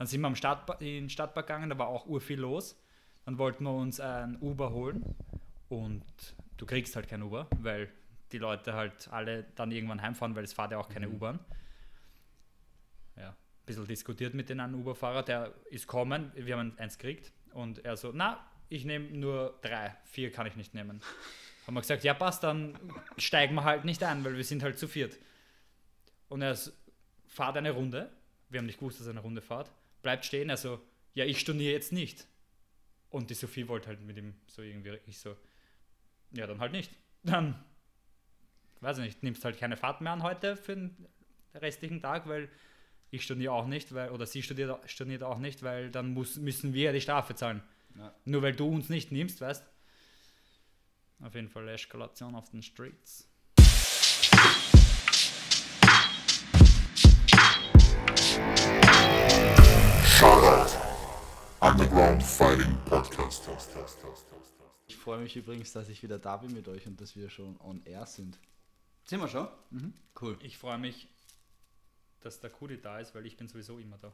Dann sind wir am Stadtba in den Stadtpark gegangen, da war auch ur viel los. Dann wollten wir uns ein Uber holen und du kriegst halt kein Uber, weil die Leute halt alle dann irgendwann heimfahren, weil es fährt ja auch keine U-Bahn. Ja, ein bisschen diskutiert mit den einen Uber-Fahrer, der ist kommen, wir haben eins gekriegt und er so, na, ich nehme nur drei, vier kann ich nicht nehmen. Haben wir gesagt, ja passt, dann steigen wir halt nicht ein, weil wir sind halt zu viert. Und er fahrt eine Runde, wir haben nicht gewusst, dass er eine Runde fahrt, bleibt stehen, also, ja, ich storniere jetzt nicht. Und die Sophie wollte halt mit ihm so irgendwie, ich so, ja, dann halt nicht. Dann, weiß ich nicht, nimmst halt keine Fahrt mehr an heute für den restlichen Tag, weil ich storniere auch nicht, weil, oder sie studiert, storniert auch nicht, weil dann muss, müssen wir ja die Strafe zahlen. Ja. Nur weil du uns nicht nimmst, weißt Auf jeden Fall Eskalation auf den Streets. Underground Fighting Podcast. Ich freue mich übrigens, dass ich wieder da bin mit euch und dass wir schon on air sind. Sind wir schon? Cool. Ich freue mich, dass der Kudi da ist, weil ich bin sowieso immer da.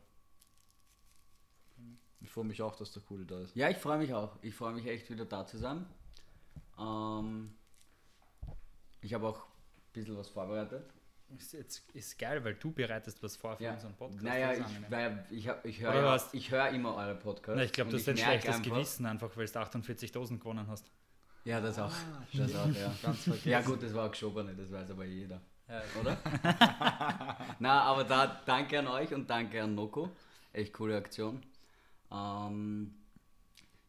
Ich freue mich auch, dass der Coole da ist. Ja, ich freue mich auch. Ich freue mich echt wieder da zu sein. Ähm, ich habe auch ein bisschen was vorbereitet. Ist, jetzt, ist geil, weil du bereitest was vor für Ja. unseren Podcast. Naja, das ich, weil ich, ich höre ja, ich hör immer eure Podcasts. Na, ich glaube, du hast ein schlechtes einfach- Gewissen einfach, weil du 48 Dosen gewonnen hast. Ja, das auch. das auch, ja. Ganz vergessen. Ja gut, das war auch geschobene, das weiß aber jeder. Ja. Oder? Na, aber da danke an euch und danke an Noko. Echt coole Aktion. Ähm,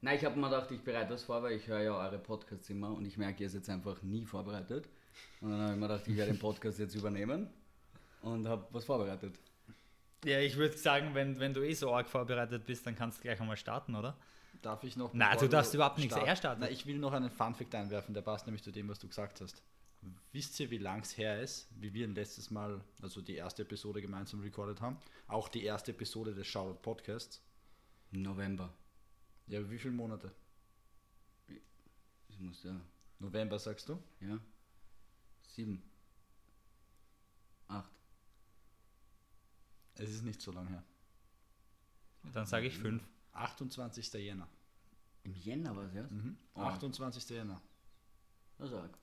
na, ich habe mir gedacht, ich bereite was vor, weil ich höre ja eure Podcasts immer und ich merke, ihr seid einfach nie vorbereitet. Und dann habe ich mir gedacht, ich werde den Podcast jetzt übernehmen und habe was vorbereitet. Ja, ich würde sagen, wenn, wenn du eh so arg vorbereitet bist, dann kannst du gleich einmal starten, oder? Darf ich noch. Nein, du darfst überhaupt nichts. starten- startet. Na, ich will noch einen Funfact einwerfen, der passt nämlich zu dem, was du gesagt hast. Wisst ihr, wie lang es her ist, wie wir letztes Mal, also die erste Episode gemeinsam recorded haben? Auch die erste Episode des Shoutout Podcasts. November. Ja, wie viele Monate? Das muss ja. November sagst du? Ja. Sieben. Acht. Es ist nicht so lang her. Dann sage ich 5. 28. Jänner. Im Jänner war es erst? Mhm. Ah. 28. Jänner. Das sag.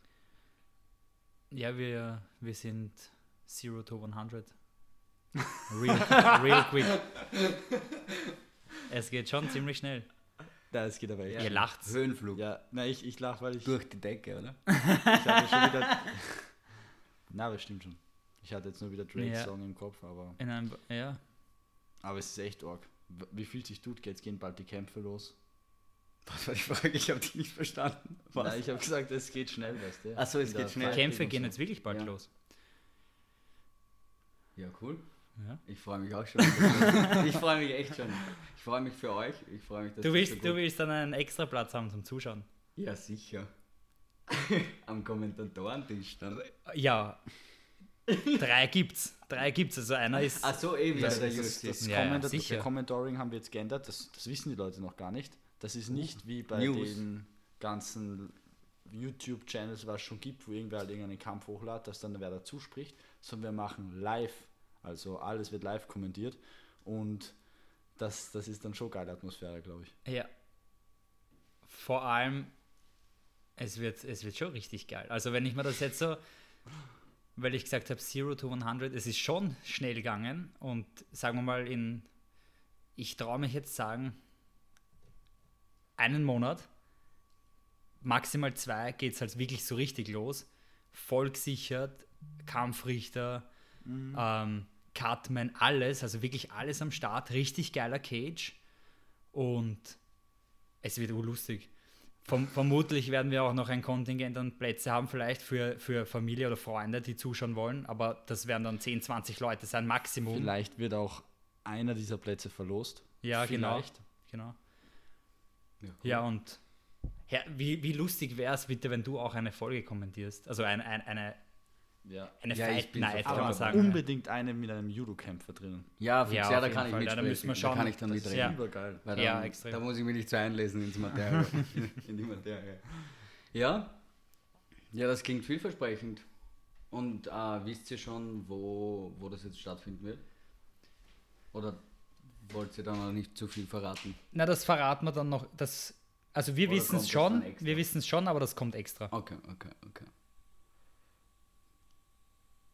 Ja, wir, wir sind 0 to 100. Real, real quick. Es geht schon ziemlich schnell. Da, es geht aber echt. Ihr lacht's. Höhenflug. Ja, na, ich, ich lache, weil ich, Durch die Decke, oder? ich hatte schon wieder. Na, das stimmt schon. Ich hatte jetzt nur wieder Drake's Ja. Song im Kopf, aber, In einem, ja, aber es ist echt arg. W- Wie fühlt sich tut? Jetzt gehen bald die Kämpfe los. Was war die Frage? Ich habe die nicht verstanden. Nein, ich habe gesagt, es geht schnell, weißt du? Ach so, es geht schnell. Fighting Kämpfe gehen jetzt wirklich bald Ja. los. Ja, cool. Ja. Ich freue mich auch schon. ich freue mich echt schon. Ich freue mich für euch. Ich freue mich, dass Du willst, so du willst dann einen extra Platz haben zum Zuschauen. Ja, sicher. Am Kommentatorentisch dann. Ja, drei gibt's. Drei gibt's. Also einer ist. Ach so, eh wieder Das, der das, das, Ja, ja, Comment sicher. Commentaring haben wir jetzt geändert, das, das wissen die Leute noch gar nicht. Das ist nicht wie bei News. den ganzen YouTube-Channels, was es schon gibt, wo irgendwer halt irgendeinen Kampf hochladet, dass dann wer dazu spricht, sondern wir machen live, also alles wird live kommentiert und das, das ist dann schon geile Atmosphäre, glaube ich. Ja. Vor allem, es wird, es wird schon richtig geil. Also wenn ich mir das jetzt so, weil ich gesagt habe, 0 to 100, es ist schon schnell gegangen und sagen wir mal in, ich traue mich jetzt sagen, einen Monat, maximal zwei, geht es halt wirklich so richtig los. Volksichert, Kampfrichter, ähm, Cutman, alles, also wirklich alles am Start, richtig geiler Cage und es wird urlustig. Verm vermutlich werden wir auch noch ein Kontingent an Plätze haben, vielleicht für, für Familie oder Freunde, die zuschauen wollen, aber das werden dann 10, 20 Leute sein, Maximum. Vielleicht wird auch einer dieser Plätze verlost. Ja, Vielleicht. genau. genau. Ja. Ja, und ja, wie, wie lustig wäre es bitte, wenn du auch eine Folge kommentierst? Also ein, ein, eine, Ja. eine Ja, ich Fight bin Night, kann man sagen. unbedingt eine mit einem Judo-Kämpfer drinnen. Ja, fix, Ja, ja, da kann ich. Ja, da mitsprechen. müssen wir schauen. Da kann ich dann Das ist mitreden. Ja. übergeil. Weil Ja, dann, extrem. Da muss ich mich nicht so einlesen ins Materie. in, die Materie. Ja? Ja, das klingt vielversprechend. Und äh, wisst ihr schon, wo, wo das jetzt stattfinden wird? Oder wollt ihr dann noch nicht zu viel verraten? Na, das verraten wir dann noch. Das, also wir wissen es schon, wir wissen es schon, aber das kommt extra. Okay, okay, okay.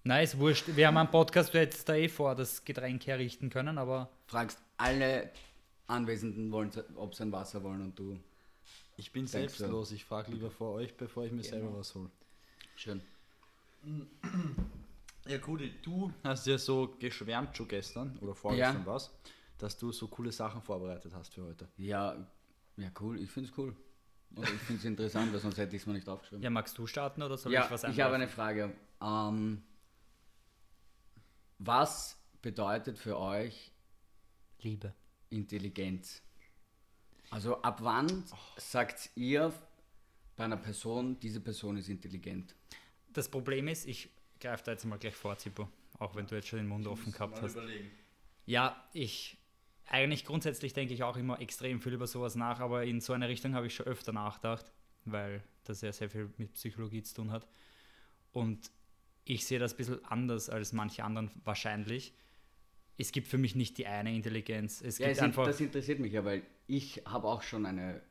Nein, ist wurscht. Wir haben einen Podcast, wir jetzt da eh vor das Getränk herrichten können, aber Fragst alle Anwesenden, wollen, ob sie ein Wasser wollen und du. Ich bin selbstlos. Ich frage lieber vor euch, bevor ich mir Genau. selber was hole. Schön. Ja, Kudi, du hast ja so geschwärmt schon gestern oder vorgestern was, dass du so coole Sachen vorbereitet hast für heute. Ja, ja, cool. Ich finde es cool. Oder ich finde es interessant, weil sonst hätte ich es mir nicht aufgeschrieben. ja, magst du starten oder soll ja, ich was ich habe eine Frage. Ähm, was bedeutet für euch Liebe. Intelligenz? Also ab wann sagt ihr bei einer Person, diese Person ist intelligent? Das Problem ist, ich greife da jetzt mal gleich vor, Zippo, auch wenn du jetzt schon den Mund offen gehabt hast. überlegen. Ja, ich eigentlich grundsätzlich denke ich auch immer extrem viel über sowas nach, aber in so eine Richtung habe ich schon öfter nachgedacht, weil das ja sehr viel mit Psychologie zu tun hat. Und ich sehe das ein bisschen anders als manche anderen wahrscheinlich. Es gibt für mich nicht die eine Intelligenz. Es Ja, gibt es, einfach. das interessiert mich ja, weil ich habe auch schon eine,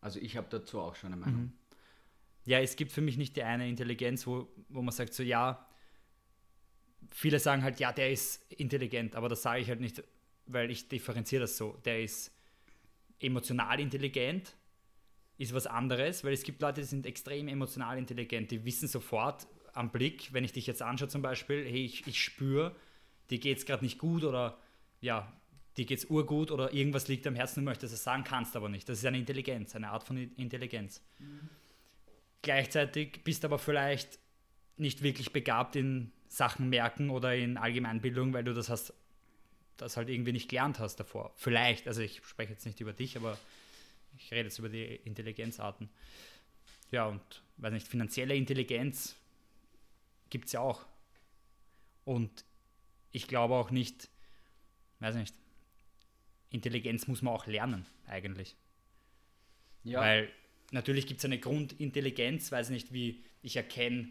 also ich habe dazu auch schon eine Meinung. Mhm. Ja, es gibt für mich nicht die eine Intelligenz, wo, wo man sagt, so ja, viele sagen halt, ja, der ist intelligent, aber das sage ich halt nicht, weil ich differenziere das so. Der ist emotional intelligent, ist was anderes, weil es gibt Leute, die sind extrem emotional intelligent, die wissen sofort am Blick, wenn ich dich jetzt anschaue zum Beispiel, hey, ich, ich spüre, dir geht es gerade nicht gut oder ja, dir geht es urgut oder irgendwas liegt am Herzen, du möchtest es sagen, kannst aber nicht. Das ist eine Intelligenz, eine Art von Intelligenz. Gleichzeitig bist aber vielleicht nicht wirklich begabt in Sachen merken oder in Allgemeinbildung, weil du das hast, das halt irgendwie nicht gelernt hast davor. Vielleicht, also ich spreche jetzt nicht über dich, aber ich rede jetzt über die Intelligenzarten. Ja, und weiß nicht, finanzielle Intelligenz gibt es ja auch. Und ich glaube auch nicht, weiß nicht, Intelligenz muss man auch lernen, eigentlich. Ja, Weil natürlich gibt es eine Grundintelligenz, weiß nicht, wie ich erkenne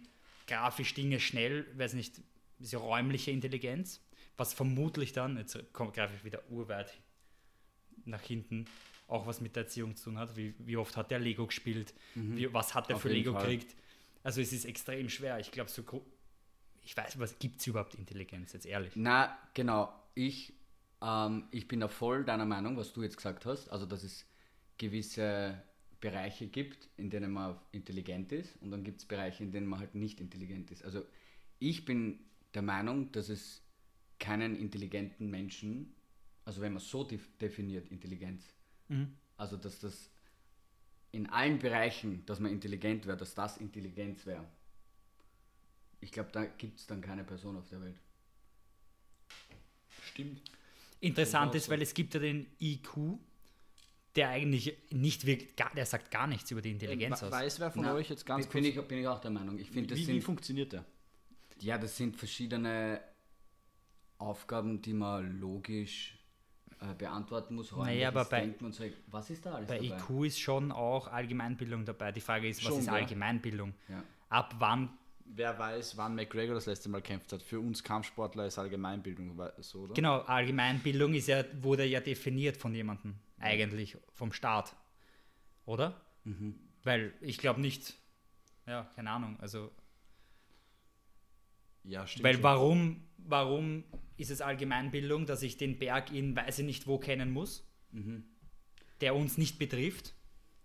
grafisch Dinge schnell, weiß nicht, diese räumliche Intelligenz, was vermutlich dann, jetzt greife ich wieder urweit nach hinten, auch was mit der Erziehung zu tun hat. Wie, wie oft hat der Lego gespielt? Wie, was hat er Auf für Lego Fall. gekriegt? Also es ist extrem schwer. Ich glaube, so ich weiß, was gibt es überhaupt Intelligenz, jetzt ehrlich? Na, genau. Ich, ähm, ich bin da voll deiner Meinung, was du jetzt gesagt hast. Also, dass es gewisse Bereiche gibt, in denen man intelligent ist und dann gibt es Bereiche, in denen man halt nicht intelligent ist. Also, ich bin der Meinung, dass es keinen intelligenten Menschen, also wenn man so def definiert, Intelligenz, also dass das in allen Bereichen, dass man intelligent wäre, dass das Intelligenz wäre. Ich glaube, da gibt es dann keine Person auf der Welt. Stimmt. Interessant ist, so. weil es gibt ja den IQ, der eigentlich nicht wirklich, gar, der sagt gar nichts über die Intelligenz We- aus. Weiß wer von Na, euch jetzt ganz bin ich, bin ich auch der Meinung. Ich finde, das wie, wie sind, funktioniert der? ja, das sind verschiedene Aufgaben, die man logisch äh, beantworten muss. Naja, aber bei- Denken und so. Was ist da alles Bei dabei? IQ ist schon auch Allgemeinbildung dabei. Die Frage ist, was Schon, ist ja. Allgemeinbildung? Ja. Ab wann? Wer weiß, wann McGregor das letzte Mal kämpft hat. Für uns Kampfsportler ist Allgemeinbildung so, oder? Genau, Allgemeinbildung ist ja, wurde ja definiert von jemandem, eigentlich vom Staat. Oder? Mhm. Weil ich glaube nicht, ja, keine Ahnung, also, Ja, stimmt. weil schon. warum, warum ist es Allgemeinbildung, dass ich den Berg in weiß ich nicht wo kennen muss, der uns nicht betrifft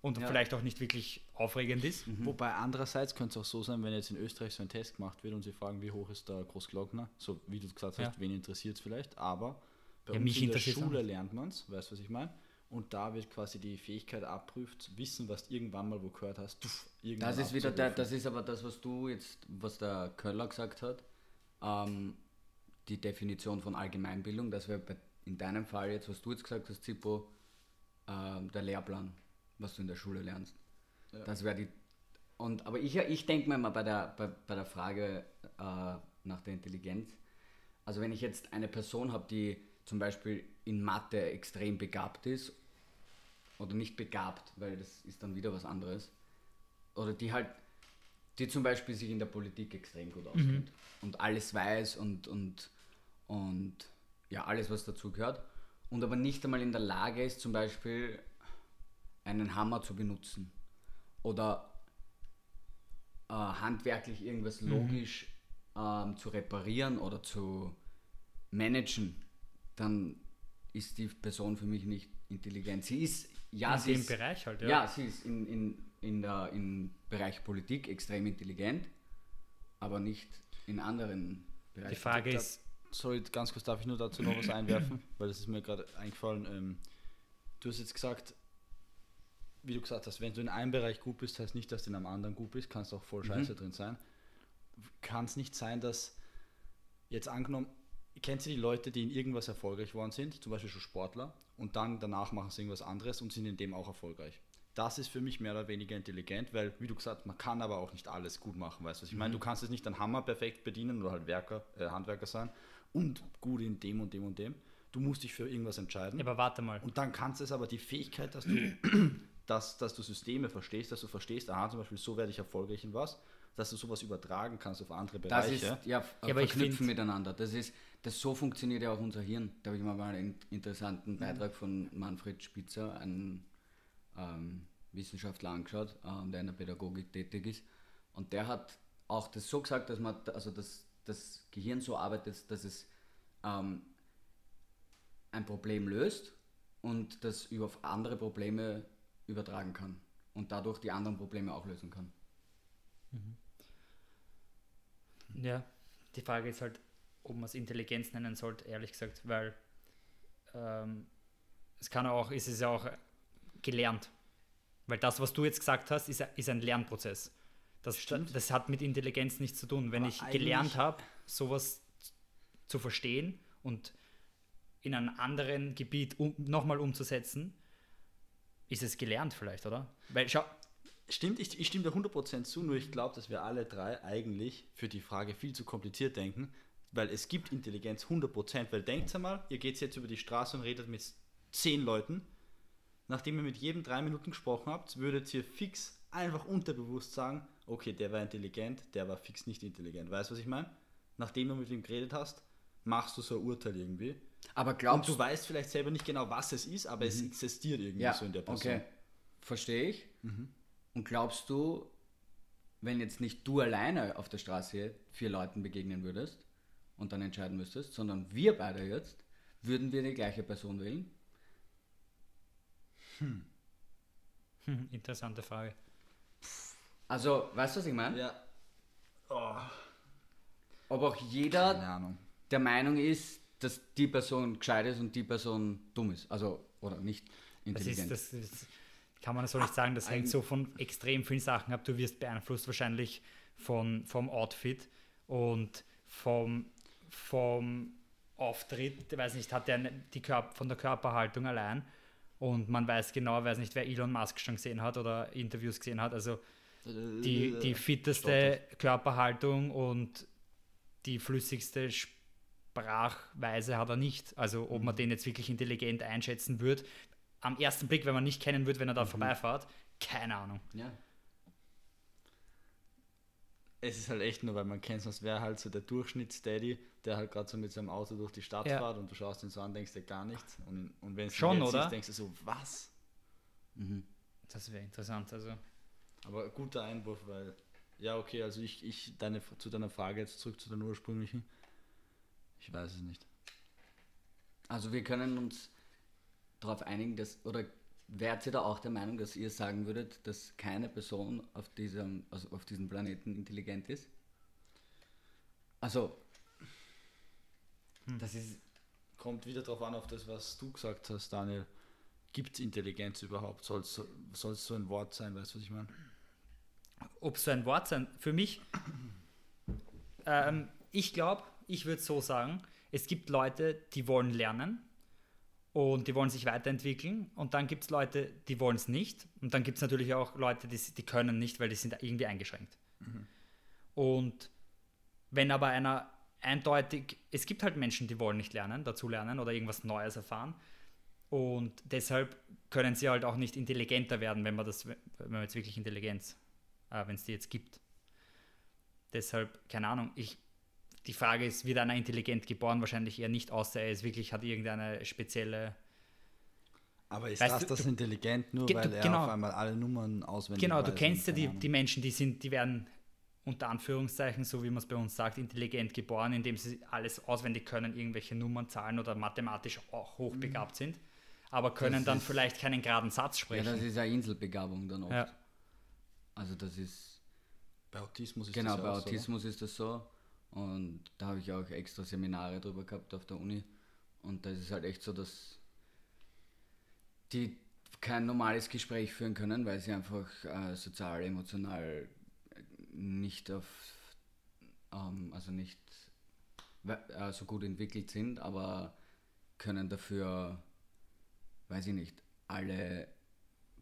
und Ja. vielleicht auch nicht wirklich aufregend ist? Wobei andererseits könnte es auch so sein, wenn jetzt in Österreich so ein Test gemacht wird und sie fragen, wie hoch ist der Großglockner, so wie du gesagt hast, Ja. wen interessiert es vielleicht, aber bei Ja, uns mich in der Schule lernt man es, weißt du, was ich meine? Und da wird quasi die Fähigkeit abprüft, wissen, was du irgendwann mal wo gehört hast. Tuff, irgendwann Das ist wieder der, das ist aber das, was du jetzt, was der Köller gesagt hat, ähm, die Definition von Allgemeinbildung, das wäre bei- in deinem Fall jetzt, was du jetzt gesagt hast, Zippo, ähm, der Lehrplan, was du in der Schule lernst. Das wäre die. Und aber ich, ich denke mir mal bei der, bei, bei der Frage äh, nach der Intelligenz, also wenn ich jetzt eine Person habe, die zum Beispiel in Mathe extrem begabt ist, oder nicht begabt, weil das ist dann wieder was anderes, oder die halt, die zum Beispiel sich in der Politik extrem gut auskennt und alles weiß und, und, und ja, alles, was dazu gehört. und aber nicht einmal in der Lage ist, zum Beispiel einen Hammer zu benutzen oder äh, handwerklich irgendwas logisch ähm, zu reparieren oder zu managen, dann ist die Person für mich nicht intelligent. Sie ist, ja, in sie dem ist, Bereich halt, ja. ja, sie ist in, in, in der, im Bereich Politik extrem intelligent, aber nicht in anderen Die Bereichen. Frage Da- ist, Sorry, ganz kurz darf ich nur dazu noch was einwerfen, weil das ist mir gerade eingefallen. Ähm, du hast jetzt gesagt, wie du gesagt hast, wenn du in einem Bereich gut bist, heißt nicht, dass du in einem anderen gut bist, kannst auch voll scheiße drin sein. Kann es nicht sein, dass jetzt angenommen, kennst du die Leute, die in irgendwas erfolgreich worden sind, zum Beispiel schon Sportler, und dann danach machen sie irgendwas anderes und sind in dem auch erfolgreich? Das ist für mich mehr oder weniger intelligent, weil, wie du gesagt hast, man kann aber auch nicht alles gut machen, weißt du, was ich meine? Du kannst jetzt nicht einen Hammer perfekt bedienen oder halt Werker, äh, Handwerker sein und gut in dem und dem und dem. Du musst dich für irgendwas entscheiden. ja, aber warte mal. Und dann kannst du es aber die Fähigkeit, dass du, dass, dass du Systeme verstehst, dass du verstehst, aha, zum Beispiel, so werde ich erfolgreich in was, dass du sowas übertragen kannst auf andere Das Bereiche. ist ja, f- aber ich verknüpfen find- miteinander. Das ist, das so funktioniert ja auch unser Hirn. Da habe ich mal einen interessanten Beitrag von Manfred Spitzer, einem ähm, Wissenschaftler, angeschaut, ähm, der in der Pädagogik tätig ist. Und der hat auch das so gesagt, dass man, also dass das Gehirn so arbeitet, dass es ähm, ein Problem löst und das über andere Probleme übertragen kann und dadurch die anderen Probleme auch lösen kann. Ja, die Frage ist halt, ob man es Intelligenz nennen sollte, ehrlich gesagt, weil ähm, es kann auch, ist es ja auch gelernt. Weil das, was du jetzt gesagt hast, ist, ist ein Lernprozess. Das, Stimmt. das hat mit Intelligenz nichts zu tun. Wenn Aber ich gelernt habe, sowas zu verstehen und in einem anderen Gebiet um, nochmal umzusetzen, ist es gelernt vielleicht, oder? Weil schau, Stimmt, ich, ich stimme dir 100% zu, nur ich glaube, dass wir alle drei eigentlich für die Frage viel zu kompliziert denken, weil es gibt Intelligenz 100%, weil denkt einmal, ihr geht jetzt über die Straße und redet mit 10 Leuten, nachdem ihr mit jedem drei Minuten gesprochen habt, würdet ihr fix einfach unterbewusst sagen, okay, der war intelligent, der war fix nicht intelligent. Weißt du, was ich meine? Nachdem du mit ihm geredet hast, machst du so ein Urteil irgendwie. Aber Und glaubst du weißt vielleicht selber nicht genau, was es ist, aber es existiert irgendwie Ja, so in der Person. okay. Verstehe ich. Und glaubst du, wenn jetzt nicht du alleine auf der Straße vier Leuten begegnen würdest und dann entscheiden müsstest, sondern wir beide jetzt, würden wir die gleiche Person wählen? Hm, interessante Frage. Also, weißt du, was ich meine? Ja. Oh, Ob auch jeder keine Ahnung. der Meinung ist, dass die Person gescheit ist und die Person dumm ist. Also, oder nicht Das intelligent. ist, das, das kann man so nicht sagen. Das hängt so von extrem vielen Sachen ab. Du wirst beeinflusst wahrscheinlich von, vom Outfit und vom, vom Auftritt. Ich weiß nicht, hat der eine- die Körper, von der Körperhaltung allein. Und man weiß genau, weiß nicht, wer Elon Musk schon gesehen hat oder Interviews gesehen hat. Also die, die fitteste Körperhaltung und die flüssigste Sprachweise hat er nicht. Also ob man den jetzt wirklich intelligent einschätzen würde. Am ersten Blick, wenn man nicht kennen würde, wenn er da vorbeifährt, keine Ahnung. ja. Es ist halt echt nur, weil man kennt, sonst wäre halt so der Durchschnittsdaddy, der halt gerade so mit seinem Auto durch die Stadt Ja. fährt und du schaust ihn so an, denkst dir gar nichts. Und, und wenn es Schon, oder? denkst du so, was? Das wäre interessant. Also Aber guter Einwurf, weil, ja, okay, also ich, ich deine, zu deiner Frage jetzt zurück zu deiner ursprünglichen. Ich weiß es nicht. Also wir können uns darauf einigen, dass, oder wärt ihr da auch der Meinung, dass ihr sagen würdet, dass keine Person auf diesem, also auf diesem Planeten intelligent ist? Also, das ist, Kommt wieder darauf an, auf das, was du gesagt hast, Daniel. Gibt es Intelligenz überhaupt? Soll es so ein Wort sein, weißt du, was ich meine? ob so ein Wort sein, für mich, ähm, ich glaube, ich würde so sagen, es gibt Leute, die wollen lernen und die wollen sich weiterentwickeln und dann gibt es Leute, die wollen es nicht und dann gibt es natürlich auch Leute, die, die können nicht, weil die sind irgendwie eingeschränkt. Und wenn aber einer eindeutig, es gibt halt Menschen, die wollen nicht lernen, dazu lernen oder irgendwas Neues erfahren und deshalb können sie halt auch nicht intelligenter werden, wenn man das, wenn man jetzt wirklich Intelligenz, äh, wenn es die jetzt gibt. Deshalb, keine Ahnung, ich die Frage ist, wird einer intelligent geboren? Wahrscheinlich eher nicht, außer er ist wirklich, hat irgendeine spezielle. Aber ist Weißt das du, das du- intelligent, nur Ge- weil du- er genau. auf einmal alle Nummern auswendig Genau, weiß du kennst ja die, die Menschen, die sind, die werden unter Anführungszeichen, so wie man es bei uns sagt, intelligent geboren, indem sie alles auswendig können, irgendwelche Nummern, Zahlen oder mathematisch auch hochbegabt sind, aber können Das dann ist- vielleicht keinen geraden Satz Ja, sprechen. das ist eine Inselbegabung dann oft. Ja. Also das ist, Bei Autismus ist genau, das bei ja auch so, Autismus ist das so. Und da habe ich auch extra Seminare drüber gehabt auf der Uni. Und da ist es halt echt so, dass die kein normales Gespräch führen können, weil sie einfach äh, sozial, emotional nicht auf, ähm, also nicht äh, so gut entwickelt sind, aber können dafür, weiß ich nicht, alle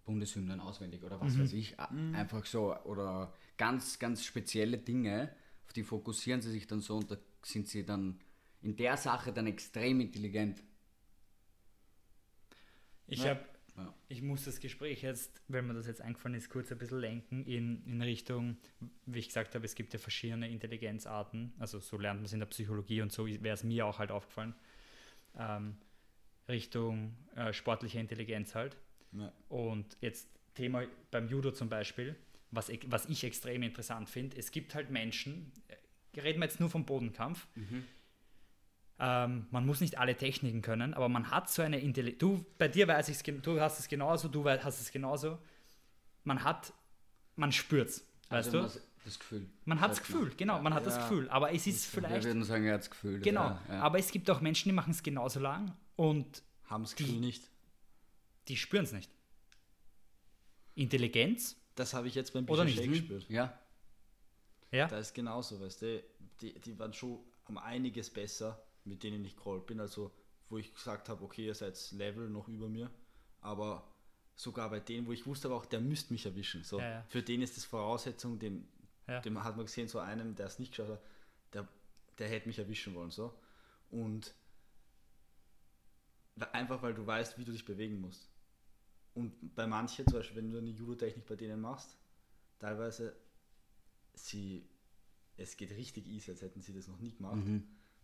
Bundeshymnen auswendig oder was weiß ich, a- einfach so oder ganz, ganz spezielle Dinge, auf die fokussieren sie sich dann so und da sind sie dann in der Sache dann extrem intelligent. Ich Ja. habe, Ja. ich muss das Gespräch jetzt, wenn mir das jetzt eingefallen ist, kurz ein bisschen lenken in, in Richtung, wie ich gesagt habe, es gibt ja verschiedene Intelligenzarten, also so lernt man es in der Psychologie und so wäre es mir auch halt aufgefallen, ähm, Richtung äh, sportliche Intelligenz halt. Ja. Und jetzt Thema beim Judo zum Beispiel, was, ich- was ich extrem interessant finde, es gibt halt Menschen, äh, reden wir jetzt nur vom Bodenkampf, ähm, man muss nicht alle Techniken können, aber man hat so eine Intelligenz. Du, bei dir weiß ich es, du hast es genauso, du hast es genauso. Man hat, man spürt's, weißt also du? man hat das Gefühl. Man hat das. Gefühl, genau, man hat das Ja. Gefühl, aber es ist Wir vielleicht, würden sagen, er hat das Gefühl. genau, Ja, ja. aber es gibt auch Menschen, die machen es genauso lang und Haben das Gefühl nicht. die spüren es nicht. Intelligenz, Das habe ich jetzt beim Oder Bischof nicht? gespürt. ja, ja, Da ist genauso, weißt du, die, die waren schon um einiges besser, mit denen ich geholt bin. Also, wo ich gesagt habe, okay, ihr seid Level noch über mir, aber sogar bei denen, wo ich wusste, aber auch, der müsste mich erwischen. So, Ja, ja. Für den ist das Voraussetzung, den, Ja. dem hat man gesehen, so einem, der es nicht geschafft hat, der, der hätte mich erwischen wollen. So. Und einfach, weil du weißt, wie du dich bewegen musst. Und bei manchen, zum Beispiel, wenn du eine Judo-Technik bei denen machst, teilweise sie, es geht richtig easy, als hätten sie das noch nie gemacht,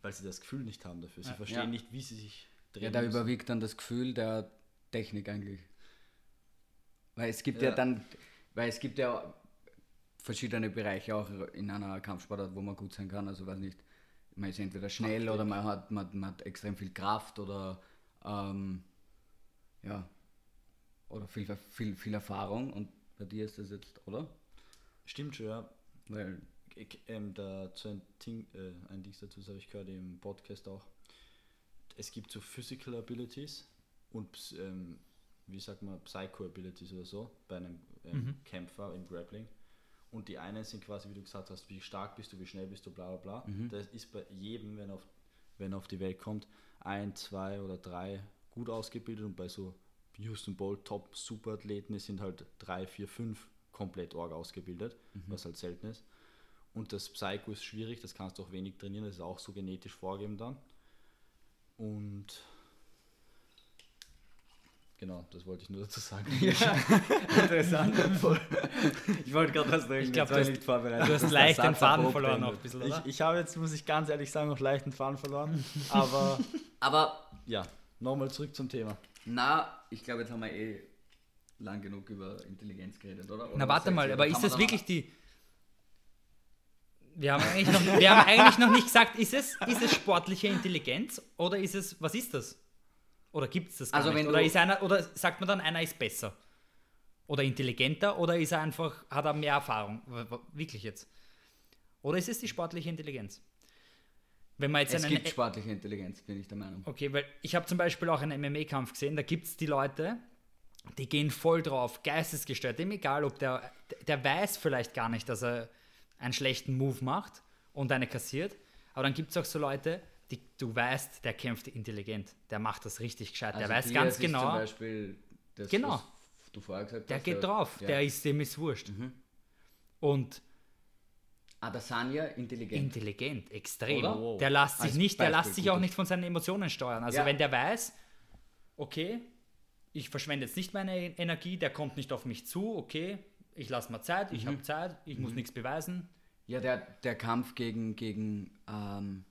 weil sie das Gefühl nicht haben dafür. Sie Ja. verstehen Ja. nicht, wie sie sich drehen ja, da müssen. überwiegt dann das Gefühl der Technik eigentlich. Weil es gibt ja, Ja. dann, weil es gibt ja verschiedene Bereiche auch in einer Kampfsportart, wo man gut sein kann. Also weiß nicht, man ist entweder schnell oder man hat, man, man hat extrem viel Kraft oder ähm, ja oder viel, viel, viel Erfahrung und bei dir ist das jetzt, oder? Stimmt schon, ja. Weil Ich, ähm, dazu ein Ding, äh, ein Ding dazu, das habe ich gehört im Podcast auch. Es gibt so Physical Abilities und ähm, wie sagt man, Psycho Abilities oder so bei einem ähm, Kämpfer im Grappling. Und die einen sind quasi, wie du gesagt hast, wie stark bist du, wie schnell bist du, bla bla bla. Das ist bei jedem, wenn er auf, wenn er auf die Welt kommt, ein, zwei oder drei gut ausgebildet und bei so Houston Bolt Top Superathleten sind halt drei, vier, fünf komplett org ausgebildet, was halt selten ist. Und das Psycho ist schwierig, das kannst du auch wenig trainieren, das ist auch so genetisch vorgegeben dann. Und genau, das wollte ich nur dazu sagen. interessant. ich wollte gerade was sagen, Ich glaub, jetzt war du nicht vorbereitet. du hast leicht den Faden verloren noch ein bisschen, oder? Ich, ich habe jetzt, muss ich ganz ehrlich sagen, noch leicht den Faden verloren. Aber Aber ja, nochmal zurück zum Thema. Na, ich glaube, jetzt haben wir eh lang genug über Intelligenz geredet, oder? oder Na warte mal, aber ist das da wirklich die. Wir haben, eigentlich noch, wir haben eigentlich noch nicht gesagt, ist es, ist es sportliche Intelligenz oder ist es, was ist das? Oder gibt es das gar Also nicht? wenn Oder, ist einer, oder sagt man dann, einer ist besser? Oder intelligenter? Oder ist er einfach, hat er mehr Erfahrung? Wirklich jetzt? Oder ist es die sportliche Intelligenz? Wenn man jetzt Es einen, gibt sportliche Intelligenz, bin ich der Meinung. Okay, weil ich habe zum Beispiel auch einen MMA-Kampf gesehen, da gibt es die Leute, die gehen voll drauf, geistesgestört, dem egal, ob der, der weiß vielleicht gar nicht, dass er einen schlechten Move macht und eine kassiert, aber dann gibt es auch so Leute, die du weißt, der kämpft intelligent, der macht das richtig gescheit, der Also weiß Diaz ganz genau, Zum Beispiel das, Genau. du vorher gesagt der hast. geht drauf, ja. der ist dem ist wurscht. Mhm. Und Adesanya intelligent. intelligent, extrem. Wow. Der lässt sich Als nicht, der Beispiel, lässt sich auch nicht von seinen Emotionen steuern. Also Ja. wenn der weiß, okay, ich verschwende jetzt nicht meine Energie, der kommt nicht auf mich zu, okay, ich lasse mal Zeit, Mhm. ich habe Zeit, ich muss nichts beweisen, Ja, der, der Kampf gegen, gegen ähm,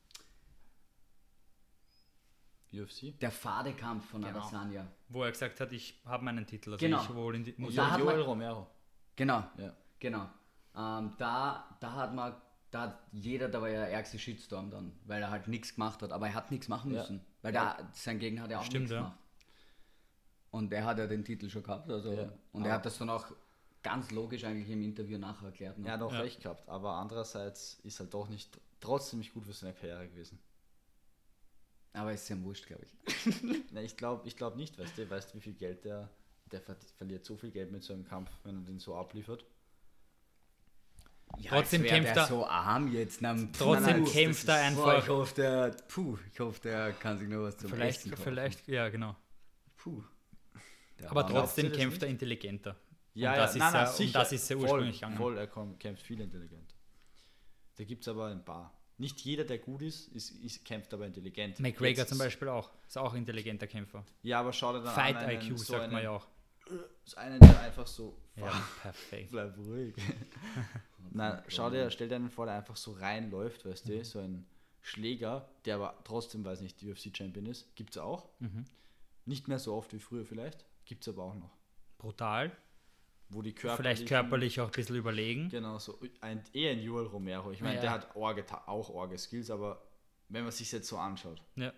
UFC? der fade Kampf von Genau. Adesanya. Wo er gesagt hat, ich habe meinen Titel. Also Genau. ich wohl in die, muss hat Joel man- Romero. Genau, Ja. genau. Ähm, da, da hat man, da hat jeder, da war ja der ärgste Shitstorm dann, weil er halt nichts gemacht hat, aber er hat nichts machen Ja. müssen, weil da, sein Gegner hat ja auch Stimmt, nichts ja. gemacht. Und er hat ja den Titel schon gehabt, also, Ja. und er hat das dann auch ganz logisch eigentlich im Interview nachher erklärt. ne? Er hat auch Ja. recht gehabt, aber andererseits ist halt doch nicht trotzdem nicht gut für seine Karriere gewesen. Aber ist ja wurscht, glaube ich. Na, ich glaube ich glaub nicht, weißt du, weißt du, wie viel Geld der, der ver verliert so viel Geld mit so einem Kampf, wenn er den so abliefert. Ja, Trotzdem kämpft der er- so arm jetzt. Na, Trotzdem Nein, nein, kämpft er ist- einfach. ich hoffe, der, puh, ich hoffe, der kann sich noch was zum vielleicht, Essen kaufen. vielleicht, ja, genau. Puh. Aber glaubt trotzdem kämpft er intelligenter. Ja, und ja, das ist nein, ja, um sicher. das ist ja voll, ursprünglich gegangen. Voll, er kommt, kämpft viel intelligent. Da gibt es aber ein paar. Nicht jeder, der gut ist, ist, ist kämpft aber intelligent. McGregor Jetzt zum Beispiel auch. Ist auch intelligenter Kämpfer. Ja, aber schau dir dann Fight an, einen, IQ so sagt einen, man ja auch. So einen, der einfach so. Ja, perfekt. Bleib ruhig. Nein, schau dir, stell dir einen vor, der einfach so reinläuft, weißt Mhm. du, so ein Schläger, der aber trotzdem, weiß nicht, UFC-Champion ist. Gibt es auch. Mhm. Nicht mehr so oft wie früher vielleicht. Gibt es aber auch noch. Brutal. Wo die körperlich. Vielleicht körperlich auch ein bisschen überlegen. Genau, so ein, eher ein Joel Romero. Ich meine, Ja. der hat Orge, auch Orge-Skills, aber wenn man sich jetzt so anschaut. Ja.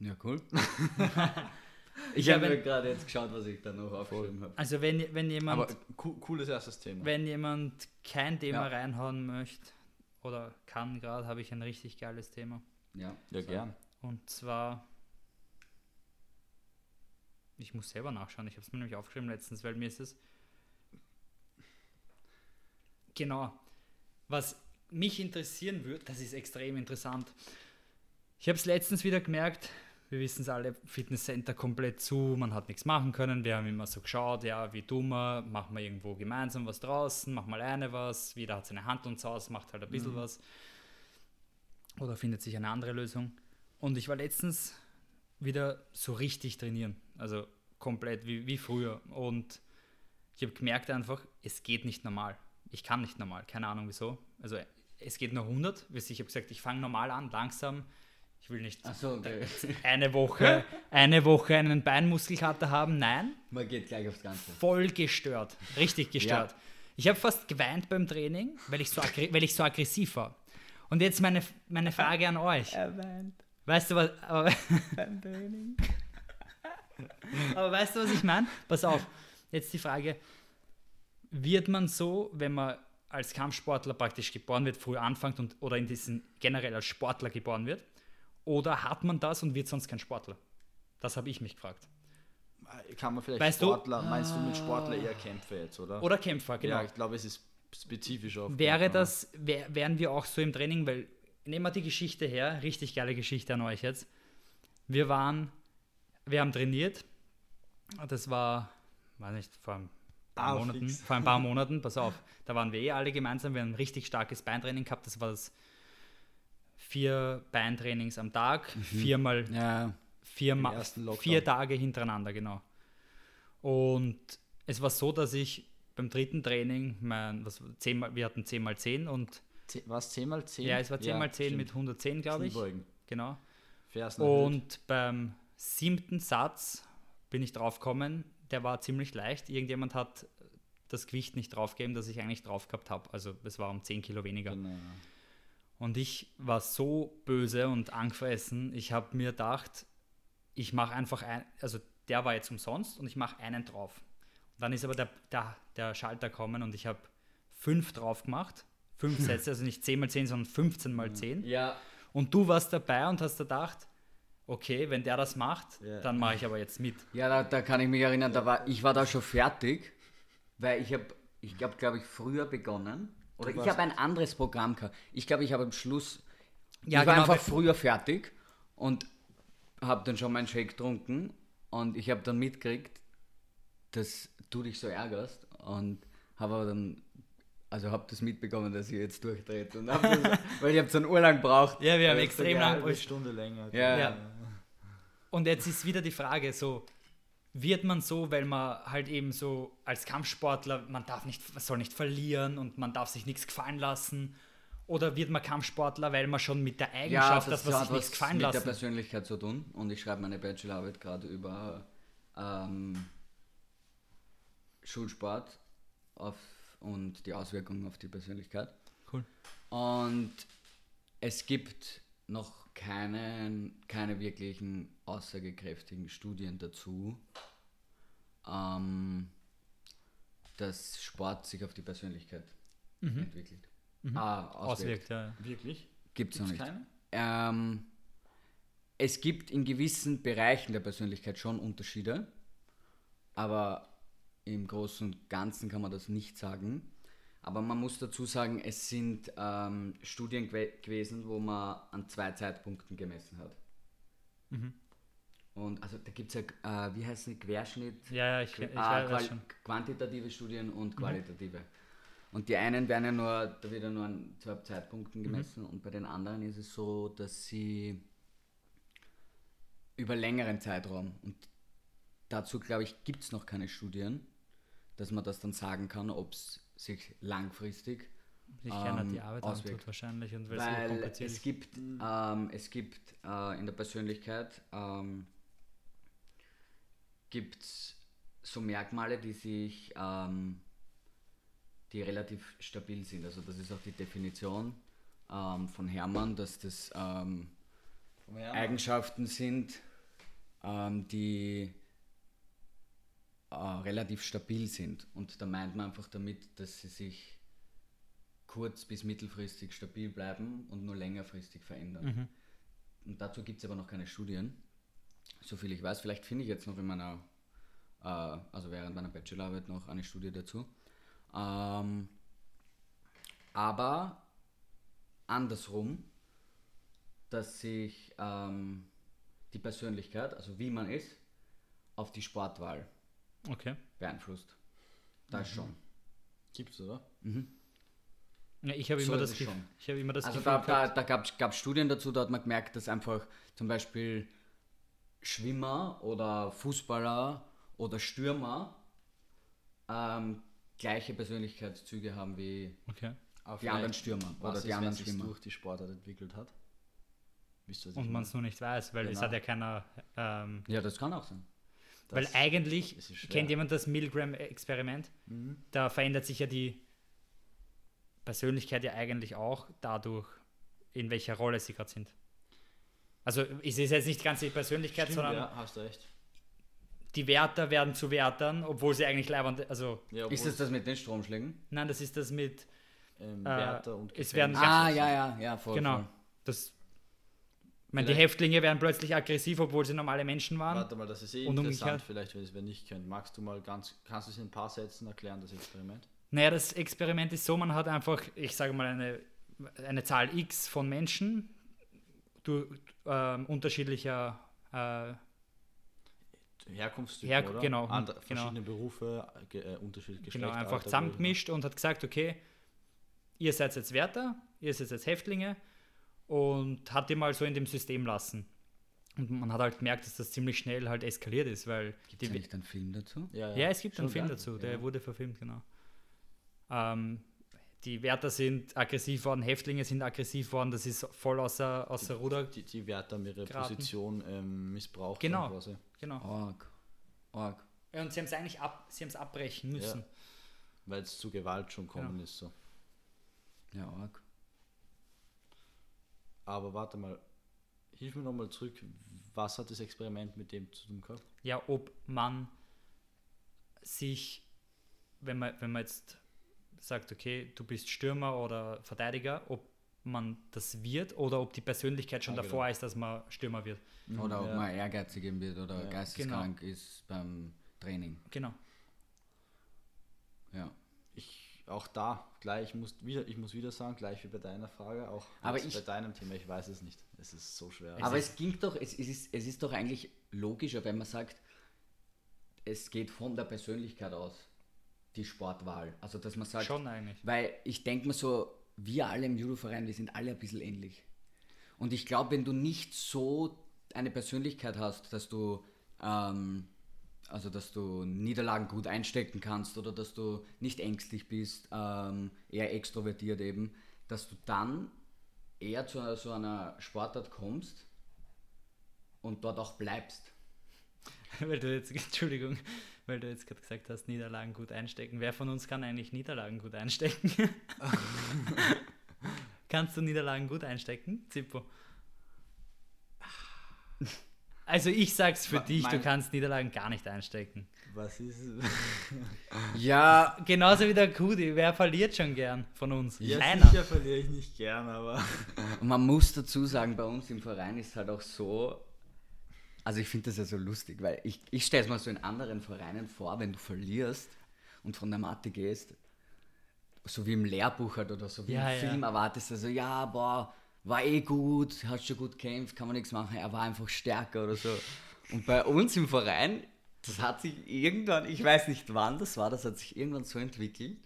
Ja, cool. ich Ja, habe gerade jetzt geschaut, was ich da noch aufgeschrieben habe. Also wenn, wenn jemand, Aber co cooles erstes Thema. wenn jemand kein Thema Ja. reinhauen möchte oder kann gerade, habe ich ein richtig geiles Thema. Ja, ja, so. gern. Und zwar, ich muss selber nachschauen, ich habe es mir nämlich aufgeschrieben letztens, weil mir ist es. Genau. Was mich interessieren würde, das ist extrem interessant. Ich habe es letztens wieder gemerkt, wir wissen es alle, Fitnesscenter komplett zu, man hat nichts machen können. Wir haben immer so geschaut, ja, wie dummer, machen wir irgendwo gemeinsam was draußen, machen mal eine was, jeder hat seine Hand und Haus, macht halt ein bisschen was. Oder findet sich eine andere Lösung. Und ich war letztens wieder so richtig trainieren. Also komplett wie, wie früher. Und ich habe gemerkt einfach, es geht nicht normal. Ich kann nicht normal. Keine Ahnung wieso. Also es geht nur 100. Ich habe gesagt, ich fange normal an, langsam. Ich will nicht Achso, okay. eine Woche, eine Woche einen Beinmuskelkater haben. Nein, Man geht gleich aufs Ganze. voll gestört. Richtig gestört. Ich habe fast geweint beim Training, weil ich so, weil ich so aggressiv war. Und jetzt meine, meine Frage an euch. Weißt du was? Aber, aber weißt du, was ich meine? Pass auf. Jetzt die Frage: Wird man so, wenn man als Kampfsportler praktisch geboren wird, früh anfängt und oder in diesen generell als Sportler geboren wird? Oder hat man das und wird sonst kein Sportler? Das habe ich mich gefragt. Kann man vielleicht Weißt du- Sportler, meinst du mit Sportler eher Kämpfer jetzt, oder? Oder Kämpfer, genau. Ja, ich glaube, es ist spezifisch auf Wäre das, wär, wären wir auch so im Training, weil nehmen wir die Geschichte her, richtig geile Geschichte an euch jetzt. Wir waren, wir haben trainiert, das war, weiß nicht, vor ein paar Ah, Monaten, fix. vor ein paar Monaten, pass auf, da waren wir eh alle gemeinsam, wir haben ein richtig starkes Beintraining gehabt, das war das vier Beintrainings am Tag, viermal Ja, vier, vier Tage hintereinander, genau. Und es war so, dass ich beim dritten Training, mein, was, zehnmal, wir hatten 10 mal 10 und Ze- Was, 10 mal 10? ja, es war 10 mal 10 mit 110, glaube ich. Kniebeugen. Genau. Fersen erhöht. Und beim siebten Satz bin ich draufgekommen, der war ziemlich leicht. Irgendjemand hat das Gewicht nicht draufgegeben, das ich eigentlich drauf gehabt habe. Also es war um 10 Kilo weniger. Genau. Und ich war so böse und angefressen, ich habe mir gedacht, ich mache einfach ein, also der war jetzt umsonst und ich mache einen drauf. Und dann ist aber der, der, der Schalter gekommen und ich habe fünf drauf gemacht. Fünf Sätze, also nicht 10 mal 10, sondern 15 mal 10. ja, Und du warst dabei und hast gedacht, okay, wenn der das macht, Ja. dann mache ich aber jetzt mit. ja da, da kann ich mich erinnern, da war, ich war da schon fertig, weil ich habe, ich glaube, glaube ich, früher begonnen. Oder ich habe ein anderes Programm gehabt. Ich glaube, ich habe am Schluss, Ja, ich war genau, einfach früher fertig und habe dann schon meinen Shake getrunken und ich habe dann mitgekriegt, dass du dich so ärgerst und habe aber dann, also habe das mitbekommen, dass ich jetzt durchdreht und hab das, weil ich habe so einen Urlang gebraucht. Ja, wir haben extrem eine lang halbe Stunde länger. Ja. Ja. Und jetzt ist wieder die Frage so, wird man so, weil man halt eben so als Kampfsportler, man darf nicht, soll nicht verlieren und man darf sich nichts gefallen lassen? Oder wird man Kampfsportler, weil man schon mit der Eigenschaft, dass man hat sich nichts gefallen mit der? Persönlichkeit zu tun. Und ich schreibe meine Bachelorarbeit gerade über ähm, Schulsport auf, und die Auswirkungen auf die Persönlichkeit. Cool. Und es gibt noch keinen, keine wirklichen aussagekräftigen Studien dazu, ähm, dass Sport sich auf die Persönlichkeit entwickelt. Ah, auswirkt. Auswirkt, ja. Wirklich? Gibt es noch nicht. keine? Ähm, es gibt in gewissen Bereichen der Persönlichkeit schon Unterschiede, aber im Großen und Ganzen kann man das nicht sagen. Aber man muss dazu sagen, es sind ähm, Studien gew gewesen, wo man an zwei Zeitpunkten gemessen hat. Und also da gibt es ja, äh, wie heißt es, Querschnitt, Ja, ja, ich, ich Ah, quantitative Studien und qualitative. Und die einen werden ja nur, da wird ja nur an zwei Zeitpunkten gemessen und bei den anderen ist es so, dass sie über längeren Zeitraum und dazu glaube ich gibt es noch keine Studien, dass man das dann sagen kann, ob es sich langfristig Sich ähm, die Arbeit auswirkt. wahrscheinlich und weil es gibt, ähm, es gibt äh, in der Persönlichkeit ähm, gibt's so Merkmale, die sich, ähm, die relativ stabil sind. Also das ist auch die Definition ähm, von Hermann, dass das ähm, Eigenschaften sind, ähm, die äh, relativ stabil sind. Und da meint man einfach damit, dass sie sich kurz- bis mittelfristig stabil bleiben und nur längerfristig verändern. Und dazu gibt es aber noch keine Studien, soviel ich weiß. Vielleicht finde ich jetzt noch in meiner, äh, also während meiner Bachelorarbeit noch eine Studie dazu. Ähm, aber andersrum, dass sich ähm, die Persönlichkeit, also wie man ist, auf die Sportwahl Okay. beeinflusst. Das schon. Gibt's, oder? Ja, ich habe So immer, das es ich habe immer das Also Gefühl da, da, gehabt, da gab es Studien dazu, da hat man gemerkt, dass einfach zum Beispiel Schwimmer oder Fußballer oder Stürmer ähm, gleiche Persönlichkeitszüge haben wie okay. die anderen Stürmer was oder ist, die anderen wenn Schwimmer. durch die Sportart entwickelt hat? Ich Und man es nur nicht weiß, weil es Genau. hat ja keiner. Ähm, Ja, das kann auch sein. weil Das- eigentlich ist schwer. kennt jemand das Milgram-Experiment. Mhm. Da verändert sich ja die Persönlichkeit ja eigentlich auch dadurch, in welcher Rolle sie gerade sind. Also es ist jetzt nicht ganz die Persönlichkeit, Stimmt, sondern ja, hast recht. die Wärter werden zu Wärtern, obwohl sie eigentlich leibend, also Ja, Ist das das mit den Stromschlägen? nein, das ist das mit, ähm, äh, Wärter und es werden- Gefängnis- Ah, ja, ja, ja, voll. genau, voll. das, ich meine, die Häftlinge werden plötzlich aggressiv, obwohl sie normale Menschen waren. Warte mal, das ist eh Und interessant, umgekehrt? vielleicht, wenn es wer nicht kennt. Magst du mal ganz, kannst du es in ein paar Sätzen erklären, das Experiment? Naja, das Experiment ist so, man hat einfach, ich sage mal, eine, eine Zahl X von Menschen durch ähm, unterschiedlicher äh, Herkunftstypen, Her- oder? genau, Andere, genau. verschiedene Berufe, ge, äh, unterschiedliche Geschlechter. genau, einfach Alter, zusammengemischt und hat gesagt, okay, ihr seid jetzt Wärter, ihr seid jetzt Häftlinge und hat die mal so in dem System lassen. Und man hat halt gemerkt, dass das ziemlich schnell halt eskaliert ist, weil Gibt die, es nicht einen Film dazu? Ja, Ja, es gibt einen Schon, Film ja? dazu, der Ja. wurde verfilmt, genau. Ähm, die Wärter sind aggressiv worden, Häftlinge sind aggressiv worden, das ist voll außer, außer Ruder. Die, die Wärter haben ihre Geraten. Position ähm, missbraucht. Genau. und quasi. Genau. Org. Org. Ja, und sie haben es eigentlich ab, sie haben es abbrechen müssen. Weil es zu Gewalt schon kommen Genau. ist. So. Ja, Org. Aber warte mal, hilf mir nochmal zurück. Was hat das Experiment mit dem zu tun gehabt? Ja, ob man sich, wenn man, wenn man jetzt sagt, okay, du bist Stürmer oder Verteidiger, ob man das wird oder ob die Persönlichkeit schon Ah, davor genau. ist, dass man Stürmer wird. Oder ob ja. man ehrgeizig wird oder Ja. geisteskrank ist beim Training. Genau. Ja. Ich, auch da, gleich, ich muss, wieder, ich muss wieder sagen, gleich wie bei deiner Frage, auch Aber ich- bei deinem Thema, ich weiß es nicht. Es ist so schwer. Aber es ging doch, es, es, ist, es ist doch eigentlich logischer, wenn man sagt, es geht von der Persönlichkeit aus, die Sportwahl. Also, dass man sagt, Schon eigentlich. weil ich denke mir so, wir alle im Judoverein, wir sind alle ein bisschen ähnlich. Und ich glaube, wenn du nicht so eine Persönlichkeit hast, dass du ähm, also dass du Niederlagen gut einstecken kannst oder dass du nicht ängstlich bist, ähm, eher extrovertiert eben, dass du dann eher zu so einer Sportart kommst und dort auch bleibst. weil du jetzt, Entschuldigung, weil du jetzt gerade gesagt hast, Niederlagen gut einstecken. Wer von uns kann eigentlich Niederlagen gut einstecken? Kannst du Niederlagen gut einstecken, Zippo? Also ich sag's für Ma- dich, du kannst Niederlagen gar nicht einstecken. Was ist. Ja, Genauso wie der Kudi, wer verliert schon gern von uns? Ja, Keiner. sicher verliere ich nicht gern, aber. Man muss dazu sagen, bei uns im Verein ist halt auch so, also ich finde das ja so lustig, weil ich, ich stelle es mir so in anderen Vereinen vor, wenn du verlierst und von der Matte gehst, so wie im Lehrbuch halt oder so wie Ja, im ja. Film erwartest du so, ja, boah, war eh gut, hast schon gut gekämpft, kann man nichts machen, er war einfach stärker oder so. Und bei uns im Verein, das hat sich irgendwann, ich weiß nicht wann das war, das hat sich irgendwann so entwickelt,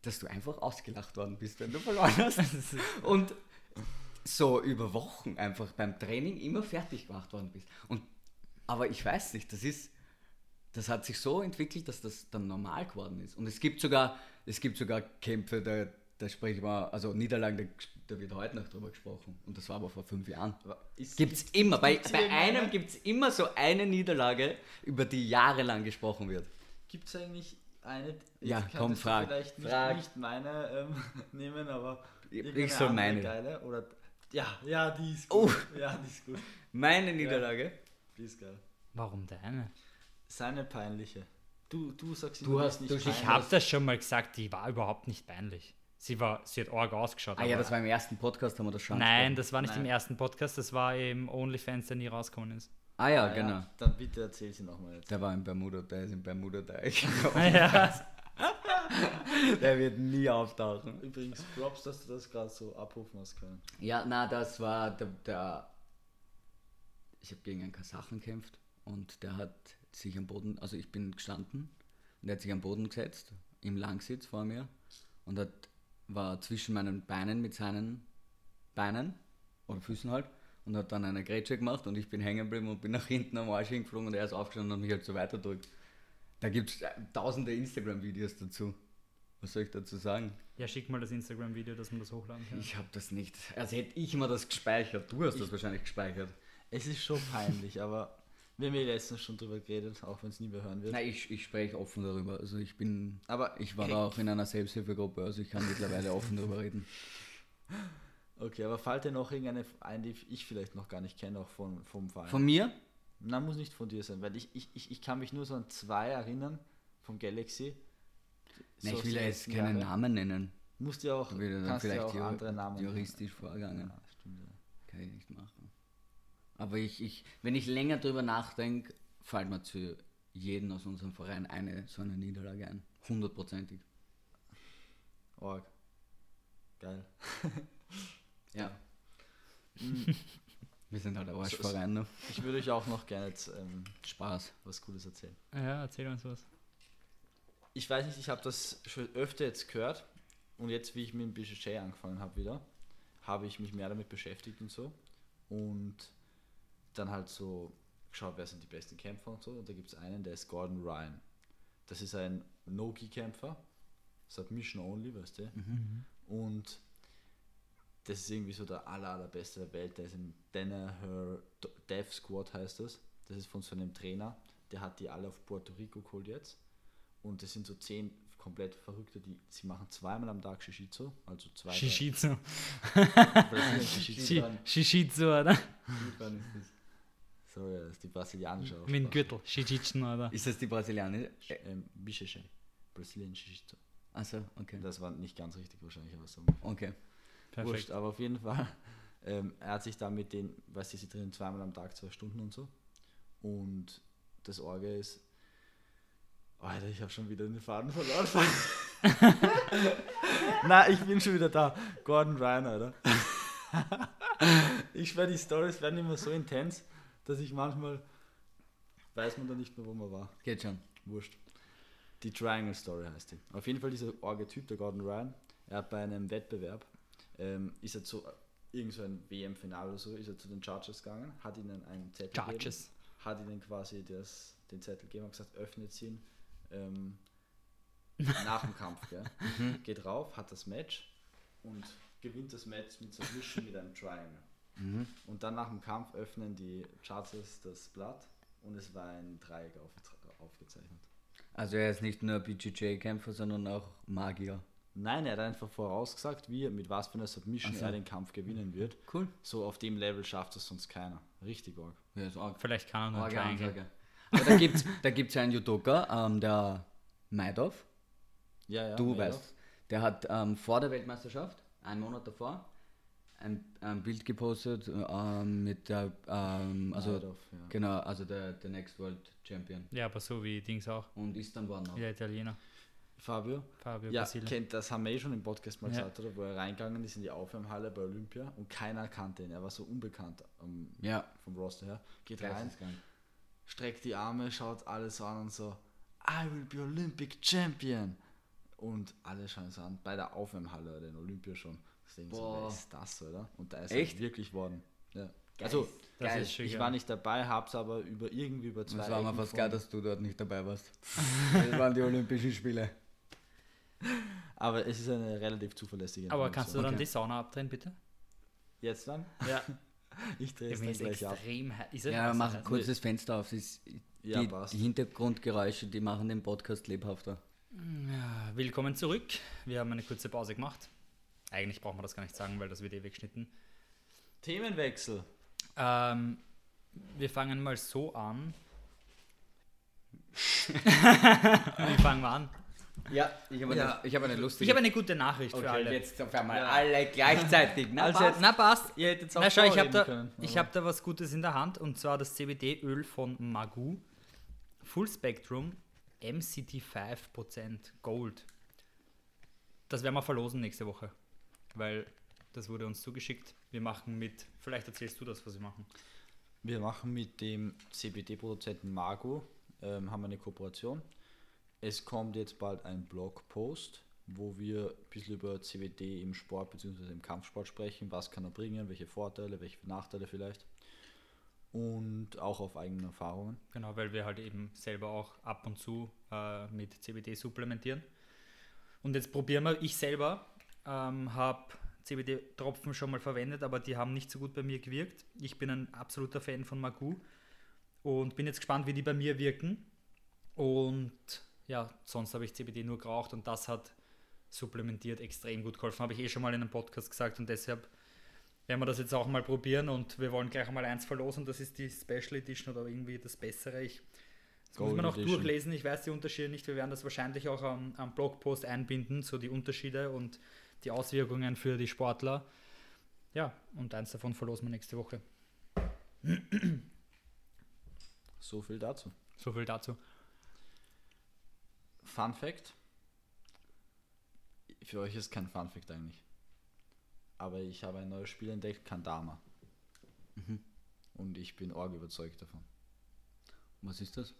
dass du einfach ausgelacht worden bist, wenn du verloren hast. Und so über Wochen einfach beim Training immer fertig gemacht worden bist. Und, aber ich weiß nicht, das ist, das hat sich so entwickelt, dass das dann normal geworden ist. Und es gibt sogar, es gibt sogar Kämpfe, da, da sprechen wir, also Niederlagen, da, da wird heute noch drüber gesprochen. Und das war aber vor fünf Jahren. Gibt es immer. Bei, bei einem gibt es immer so eine Niederlage, über die jahrelang gesprochen wird. Gibt es eigentlich eine. Ja, komm, frag. Vielleicht nicht, Frag. nicht meine ähm, nehmen, aber. Ich soll meine. Geile, oder. Ja, ja, die ist Oh. gut. Ja, die ist gut. Meine Niederlage. Die ist geil. Warum deine? Seine peinliche. Du, du sagst Du hast- die ist du- nicht ich Ich peinlich. habe das schon mal gesagt, die war überhaupt nicht peinlich. Sie, war, sie hat arg ausgeschaut. Ah ja, aber- das war im ersten Podcast, haben wir das schon Nein, das war nicht Nein. im ersten Podcast, das war im OnlyFans, der nie rausgekommen ist. Ah ja, Ah, genau. Ja, dann bitte erzähl sie nochmal jetzt. Der war im Bermuda, der ist im Bermuda-Teich. ja. der wird nie auftauchen. Übrigens, Props, dass du das gerade so abrufen hast können. Ja, na, das war der. der ich habe gegen einen Kasachen gekämpft und der hat sich am Boden, also ich bin gestanden und der hat sich am Boden gesetzt, im Langsitz vor mir und hat, war zwischen meinen Beinen mit seinen Beinen oder Füßen halt und hat dann eine Grätsche gemacht und ich bin hängen geblieben und bin nach hinten am Arsch hingeflogen und er ist aufgestanden und mich halt so weiterdrückt. Da gibt es tausende Instagram-Videos dazu. Was soll ich dazu sagen? ja, schick mal das Instagram-Video, dass man das hochladen kann. Ich habe das nicht. Also hätte ich mal das gespeichert. Du hast das wahrscheinlich gespeichert. Es ist schon peinlich, aber wir haben ja letztens schon drüber geredet, auch wenn es nie mehr hören wird. Nein, ich, ich spreche offen darüber. Also ich bin. Aber Ich war da auch in einer Selbsthilfegruppe, also ich kann mittlerweile offen darüber reden. Okay, aber fällt dir noch irgendeine ein, die ich vielleicht noch gar nicht kenne, auch von, vom Verein? Von mir? Na, muss nicht von dir sein, weil ich, ich, ich, ich kann mich nur so an zwei erinnern vom Galaxy. Nein, So ich will ja jetzt keinen Jahre. Namen nennen. Musst ja auch, Da kannst ja vielleicht auch jur- andere Namen nennen. juristisch vorgangen. Ja, stimmt, ja. Kann ich nicht machen. Aber ich, ich, wenn ich länger drüber nachdenke, fällt mir zu jedem aus unserem Verein eine so eine Niederlage ein. Hundertprozentig. Org. Geil. Ja. Wir sind halt ein Arschverein, ne? Ich würde euch auch noch gerne jetzt ähm, Spaß. was Cooles erzählen. Ja, erzähl uns was. Ich weiß nicht, ich habe das schon öfter jetzt gehört und jetzt, wie ich mit dem BJJ angefangen habe wieder, habe ich mich mehr damit beschäftigt und so und dann halt so geschaut, wer sind die besten Kämpfer und so. Und da gibt es einen, der ist Gordon Ryan. Das ist ein No-Gi-Kämpfer, Submission Only, weißt du, und das ist irgendwie so der aller, allerbeste der Welt, der ist im Danaher Death Squad heißt das, das ist von so einem Trainer, der hat die alle auf Puerto Rico geholt jetzt und das sind so zehn komplett Verrückte, die sie machen zweimal am Tag Shishitsu, also zwei. drei- Shishitsu. Brasilien Shishitsu. Shi- Shishitsu, oder? So, ja, das ist die brasilianische Mit dem Aussprache. Gürtel. Shishitsu, oder? Ist das die Brasilianer? Äh, Ähm, BJJ. Brazilian Shishitsu. Achso, okay. Das war nicht ganz richtig wahrscheinlich, aber so. Okay. Perfekt. Wurscht, aber auf jeden Fall. Ähm, er hat sich da mit den, was sie drin zweimal am Tag, zwei Stunden und so. Und das Orge ist. Alter, ich habe schon wieder den Faden verloren. Na, ich bin schon wieder da. Gordon Ryan, Alter. ich schwör, die Stories werden immer so intens, dass ich manchmal weiß man da nicht mehr, wo man war. Geht schon. Wurscht. Die Triangle Story heißt die. Auf jeden Fall dieser Orge-Typ, der Gordon Ryan, er hat bei einem Wettbewerb, ähm, ist er zu irgend so ein WM-Finale oder so, ist er zu den Judges gegangen, hat ihnen einen Zettel Judges. gegeben, hat ihnen quasi das, den Zettel gegeben und gesagt, öffnet ihn ähm, nach dem Kampf. Gell? Geht rauf, hat das Match und gewinnt das Match mit Submission mit einem Triangle. Und dann nach dem Kampf öffnen die Judges das Blatt und es war ein Dreieck auf, aufgezeichnet. Also er ist nicht nur BJJ-Kämpfer, sondern auch Magier. Nein, er hat einfach vorausgesagt, wie, mit was für einer Submission so. er den Kampf gewinnen wird. Cool. So auf dem Level schafft es sonst keiner. Richtig arg. Ja, ist arg. Vielleicht kann er ein Triangle. Ansage. Aber da gibt es da gibt's ja einen Judoka, ähm, der Maidov, Ja, ja. du Madoff. weißt, der hat ähm, vor der Weltmeisterschaft, einen Monat davor, ein, ein Bild gepostet ähm, mit der, ähm, also Madoff, ja. genau, also der, der Next World Champion Ja, aber so wie Dings auch. und ist dann worden auch. Der Italiener. Fabio? Fabio Ja, Basile. kennt, das haben wir eh schon im Podcast mal Ja. gesagt, oder? Wo er reingegangen ist in die Aufwärmhalle bei Olympia und keiner kannte ihn. Er war so unbekannt ähm, Ja, vom Roster her. Geht rein. Streckt die Arme, schaut alles so an und so, I will be Olympic Champion. Und alle schauen es an, bei der Aufwärmhalle, den Olympia schon. Deswegen so, Boah. wer ist das, oder? Und da ist Echt? er wirklich worden. Ja. Also, Das Geil. ist schon ich war nicht dabei, hab's aber über irgendwie über zwei Das war mir Ecken fast geil, dass du dort nicht dabei warst. Das waren die Olympischen Spiele. Aber es ist eine relativ zuverlässige Aber kannst du dann Okay. die Sauna abdrehen, bitte? Jetzt dann? Ja. Ich drehe es dann gleich ab. Ja, mach Heiß? kurz das Fenster auf. Ist, Ja, die, passt. die Hintergrundgeräusche, die machen den Podcast lebhafter. Ja, willkommen zurück. Wir haben eine kurze Pause gemacht. Eigentlich braucht man das gar nicht sagen, weil das wird eh weggeschnitten. Themenwechsel. Ähm, wir fangen mal so an. Wie fangen wir an? Ja, ich habe Ja. eine, ich hab eine lustige. Ich habe eine gute Nachricht für okay, alle. jetzt auf einmal Ja. alle gleichzeitig. Na, Also passt. Na passt. Ihr hättet Na schau, ich habe da, können. ich hab da was Gutes in der Hand und zwar das CBD-Öl von Magoo. Full Spectrum MCT5% Gold. Das werden wir verlosen nächste Woche, weil das wurde uns zugeschickt. Wir machen mit, vielleicht erzählst du das, was wir machen. Wir machen mit dem CBD-Produzenten Margo, ähm, haben eine Kooperation. Es kommt jetzt bald ein Blogpost, wo wir ein bisschen über CBD im Sport bzw. im Kampfsport sprechen. Was kann er bringen, welche Vorteile, welche Nachteile vielleicht. Und auch auf eigene Erfahrungen. Genau, weil wir halt eben selber auch ab und zu äh, mit CBD supplementieren. Und jetzt probieren wir, ich selber ähm, habe CBD-Tropfen schon mal verwendet, aber die haben nicht so gut bei mir gewirkt. Ich bin ein absoluter Fan von Magoo und bin jetzt gespannt, wie die bei mir wirken. Und ja, sonst habe ich CBD nur geraucht und das hat supplementiert extrem gut geholfen. Habe ich eh schon mal in einem Podcast gesagt und deshalb werden wir das jetzt auch mal probieren und wir wollen gleich mal eins verlosen. Das ist die Special Edition oder irgendwie das Bessere. Ich, das muss Gold man noch Edition. durchlesen. Ich weiß die Unterschiede nicht. Wir werden das wahrscheinlich auch am, am Blogpost einbinden, so die Unterschiede und die Auswirkungen für die Sportler. Ja, und eins davon verlosen wir nächste Woche. So viel dazu. So viel dazu. Fun Fact. Für euch ist kein Fun Fact eigentlich. Aber ich habe ein neues Spiel entdeckt, Kandama. Und ich bin arg überzeugt davon. Was ist das?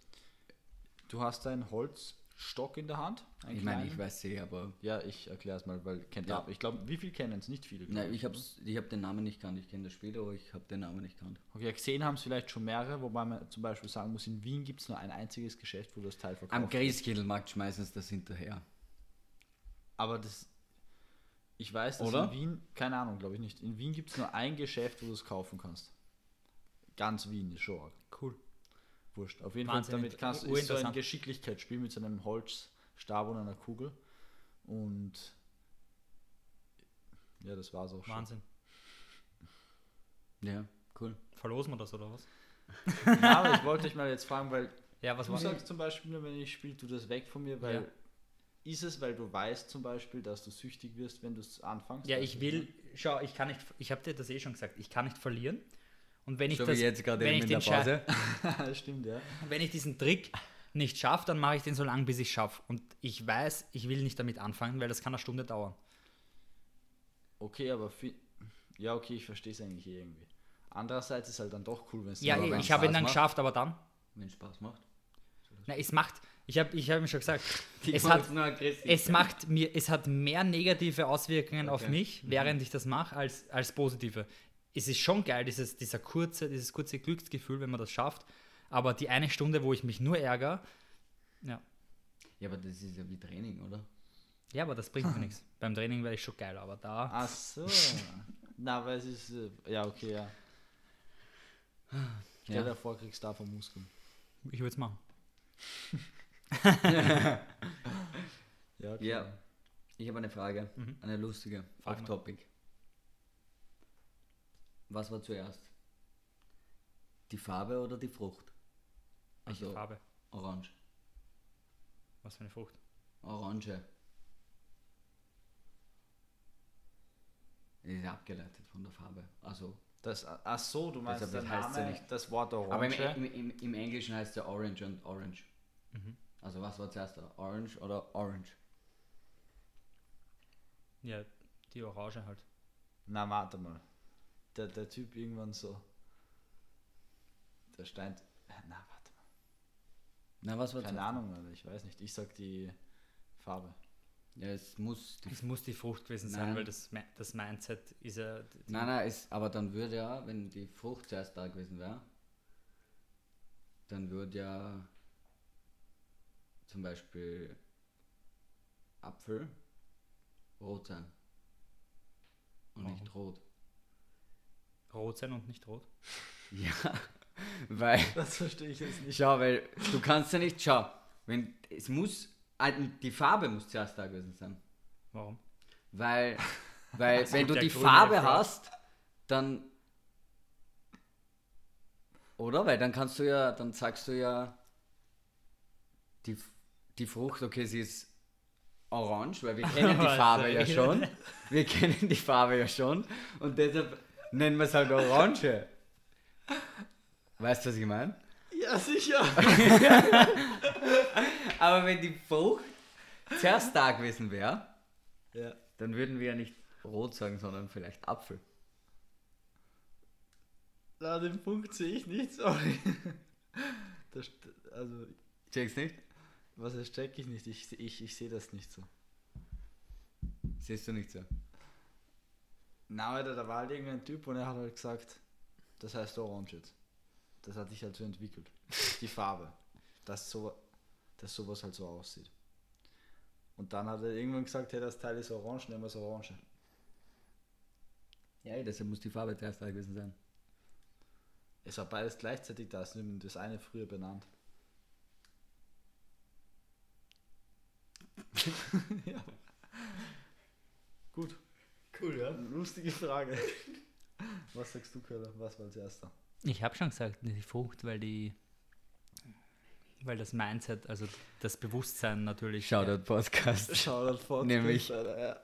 Du hast einen Holzstock in der Hand. Ich meine, ich weiß eh, aber. Ja, ich erkläre es mal, weil kennt Ja. Ich glaube, wie viel kennen es? Nicht viele. Nein, ich habe ich hab den Namen nicht kannt. Ich kenne das Spiel, aber ich habe den Namen nicht kannt. Okay, gesehen haben es vielleicht schon mehrere, wobei man zum Beispiel sagen muss, in Wien gibt es nur ein einziges Geschäft, wo das Teil verkauft Am. Christkindlmarkt schmeißen sie das hinterher. Aber das. Ich weiß, dass Oder? in Wien, keine Ahnung, glaube ich nicht. In Wien gibt es nur ein Geschäft, wo du es kaufen kannst. Ganz Wien ist schon. Wurscht. Auf jeden Wahnsinn, Fall, damit kannst du ist so ein. Geschicklichkeitsspiel mit so einem Holzstab und einer Kugel. Und ja, das war's auch schon. Wahnsinn. Ja, cool. Verlosen wir das oder was? Ja, aber ich wollte dich mal jetzt fragen, weil Ja, was du sagst zum Beispiel nur, wenn ich spiele, tu das weg von mir, weil Ja. ist es, weil du weißt zum Beispiel, dass du süchtig wirst, wenn du es anfängst? Ja, ich du, will, schau, ich kann nicht, ich habe dir das eh schon gesagt, ich kann nicht verlieren. Und wenn ich So das, wenn ich den Pause. Stimmt, ja. wenn ich diesen Trick nicht schaffe, dann mache ich den so lange, bis ich schaffe. Und ich weiß, ich will nicht damit anfangen, weil das kann eine Stunde dauern. Okay, aber ja, okay, ich verstehe es eigentlich eh irgendwie. Andererseits ist halt dann doch cool, wenn es Ja, wenn's ich habe ihn dann macht? geschafft, aber dann, Wenn es Spaß macht. na, es macht, ich habe ich hab ihm schon gesagt, es hat, es macht mir, es hat mehr negative Auswirkungen auf Okay. mich, während ich das mache, als, als positive. Es ist schon geil, dieses, dieser kurze, dieses kurze Glücksgefühl, wenn man das schafft. Aber die eine Stunde, wo ich mich nur ärgere, ja. Ja, aber das ist ja wie Training, oder? Ja, aber das bringt mir nichts. Beim Training werde ich schon geil, aber da. Ach so. Na, aber es ist. äh, Ja, okay, ja. Stell Ja. dir vor, kriegst davon Muskeln. Ich würde es machen. Ja, okay. Ja. Ich habe eine Frage, Mhm. eine lustige, Frag mal. off-topic. Was war zuerst? Die Farbe oder die Frucht? Welche Also Farbe? Orange. Was für eine Frucht? Orange. Ist abgeleitet von der Farbe. Also, Das, ach so, du meinst Deshalb, der das heißt ja Name, nicht- das Wort Orange. aber im, im, im, im Englischen heißt ja Orange und Orange. Mhm. Also was war zuerst da? Orange oder Orange? Ja, die Orange halt. Na, warte mal. Der, der Typ irgendwann so. Der Stein. äh, Na, warte mal. Na, was war Keine zuerst? Ahnung, Alter, ich weiß nicht. Ich sag die Farbe. Ja, es muss. Die, Es muss die Frucht gewesen Nein. sein, weil das, das Mindset ist ja. nein, nein, es, aber dann würde ja, wenn die Frucht zuerst da gewesen wäre, dann würde ja zum Beispiel Apfel rot sein. Und nicht rot. Rot sein und nicht rot. Ja, weil. Das verstehe ich jetzt nicht. Schau, weil du kannst ja nicht, schau, wenn es muss, die Farbe muss zuerst da gewesen sein. Warum? Weil, weil wenn gibt du die Farbe Äpfel. hast, dann. Oder? Weil dann kannst du ja, dann sagst du ja, die, die Frucht, okay, sie ist orange, weil wir kennen die Farbe ja schon. Wir kennen die Farbe ja schon. Und deshalb nennen wir es halt Orange. Weißt du, was ich meine? Ja, sicher. Aber wenn die Frucht zuerst da gewesen wäre, ja. dann würden wir ja nicht rot sagen, sondern vielleicht Apfel. Na, den Punkt sehe ich nicht, sorry. Das, also, Checkst nicht? was das check ich nicht. Ich, ich, ich sehe das nicht so. Siehst du nicht so? Na, Alter, da war halt irgendein Typ und er hat halt gesagt, das heißt Orange jetzt. Das hat sich halt so entwickelt. Die Farbe. Dass, so, dass sowas halt so aussieht. Und dann hat er irgendwann gesagt, hey, das Teil ist orange, nehmen wir es orange. Ja, deshalb muss die Farbe zuerst da gewesen sein. Es war beides gleichzeitig da, es ist das eine früher benannt. ja. Gut. Cool, ja. Lustige Frage. Was sagst du, Köller? Was war als erster? Ich habe schon gesagt, die Frucht, weil die. Weil das Mindset, also das Bewusstsein natürlich. Shoutout Podcast. Shoutout Podcast. Nämlich Alter, ja.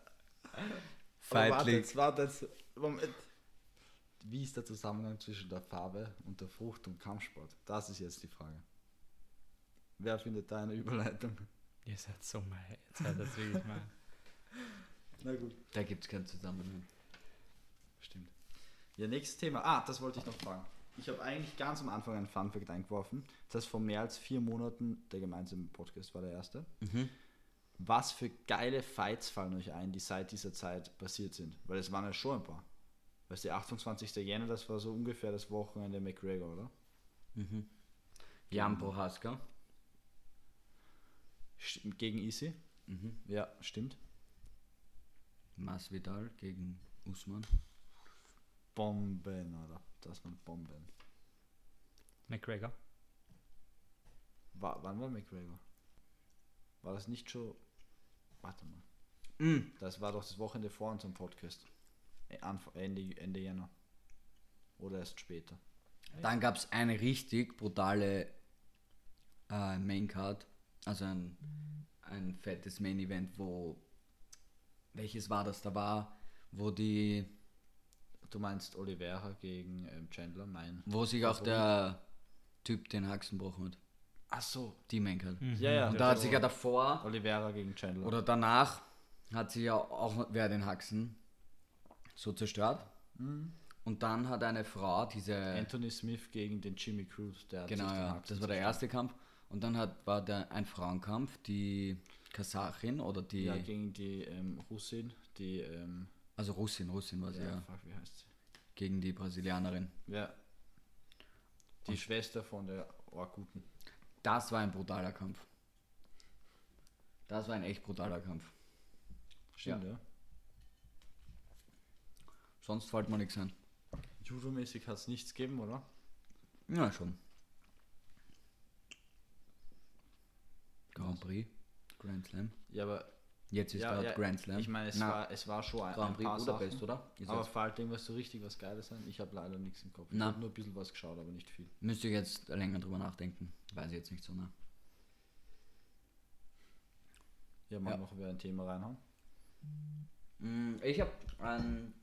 Warte jetzt, warte jetzt. Moment. Wie ist der Zusammenhang zwischen der Farbe und der Frucht und Kampfsport? Das ist jetzt die Frage. Wer findet da eine Überleitung? Ihr seid so mal. Ihr seid das wirklich mal. Na gut. Da gibt es keinen Zusammenhang. Stimmt. Ja, nächstes Thema. Ah, das wollte ich noch fragen. Ich habe eigentlich ganz am Anfang einen Funfact eingeworfen. Das heißt, vor mehr als vier Monaten, der gemeinsame Podcast war der erste. Was für geile Fights fallen euch ein, die seit dieser Zeit passiert sind? Weil es waren ja schon ein paar. Weißt du, 28. Jänner, das war so ungefähr das Wochenende McGregor, oder? Jan Prohaska. St- Gegen Easy? Ja, stimmt. Masvidal gegen Usman. Bomben, oder? Das waren Bomben. McGregor. War, wann war McGregor? War das nicht schon. Warte mal. Mm. Das war doch das Wochenende vor unserem Podcast. Äh, Anf- Ende, Ende Jänner. Oder erst später. Dann gab es eine richtig brutale äh, Maincard, also ein, ein fettes Main Event, wo welches war das da war, wo die, Du meinst Oliveira gegen ähm, Chandler? Nein. wo sich auch der Typ den Haxen gebrochen hat. Ach so. Die Maincard. Ja, ja. Und da hat sich ja davor Oliveira gegen Chandler. oder danach hat sich ja auch wer den Haxen so zerstört. Und dann hat eine Frau diese Anthony Smith gegen den Jimmy Cruz. Der hat Genau, sich den ja. Haxen Das war der zerstört. erste Kampf. Und dann hat, war der ein Frauenkampf, die Kasachin oder die, Ja, gegen die ähm, Russin, die. Ähm, also Russin, Russin war sie, ja, ja, fuck, wie heißt sie? gegen die Brasilianerin. Ja. Die Schwester von der Orkuten. Das war ein brutaler Kampf. Das war ein echt brutaler Kampf. Stimmt, ja. Sonst fällt mir nichts ein. Judo-mäßig hat es nichts gegeben, oder? Ja, schon. Grand Prix, Grand Slam. Ja, aber Jetzt ist ja, gerade ja, Grand Slam. ich meine, es Na, war, es war schon ein, Grand ein Prix paar Budapest, Sachen. oder? Ist Aber fällt irgendwas so richtig was Geiles ein? Ich habe leider nichts im Kopf. Ich habe nur ein bisschen was geschaut, aber nicht viel. müsste ich jetzt länger drüber nachdenken. Weiß ich jetzt nicht so, ne? Ja, mal Ja. noch über ein Thema reinhauen. Mm, Ich habe ähm,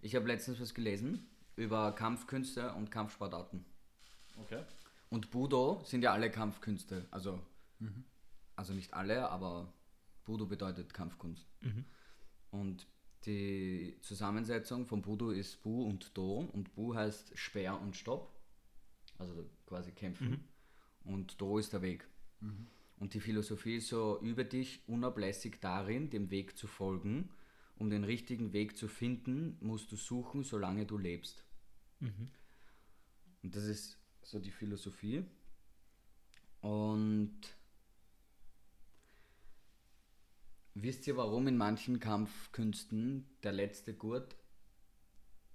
ich hab letztens was gelesen über Kampfkünste und Kampfsportarten. Okay. Und Budo sind ja alle Kampfkünste. Also, also nicht alle, aber Budo bedeutet Kampfkunst. Und die Zusammensetzung von Budo ist Bu und Do. Und Bu heißt Speer und Stopp. Also quasi kämpfen. Und Do ist der Weg. Und die Philosophie ist so, übe dich unablässig darin, dem Weg zu folgen. Um den richtigen Weg zu finden, musst du suchen, solange du lebst. Und das ist so die Philosophie. Und wisst ihr, warum in manchen Kampfkünsten der letzte Gurt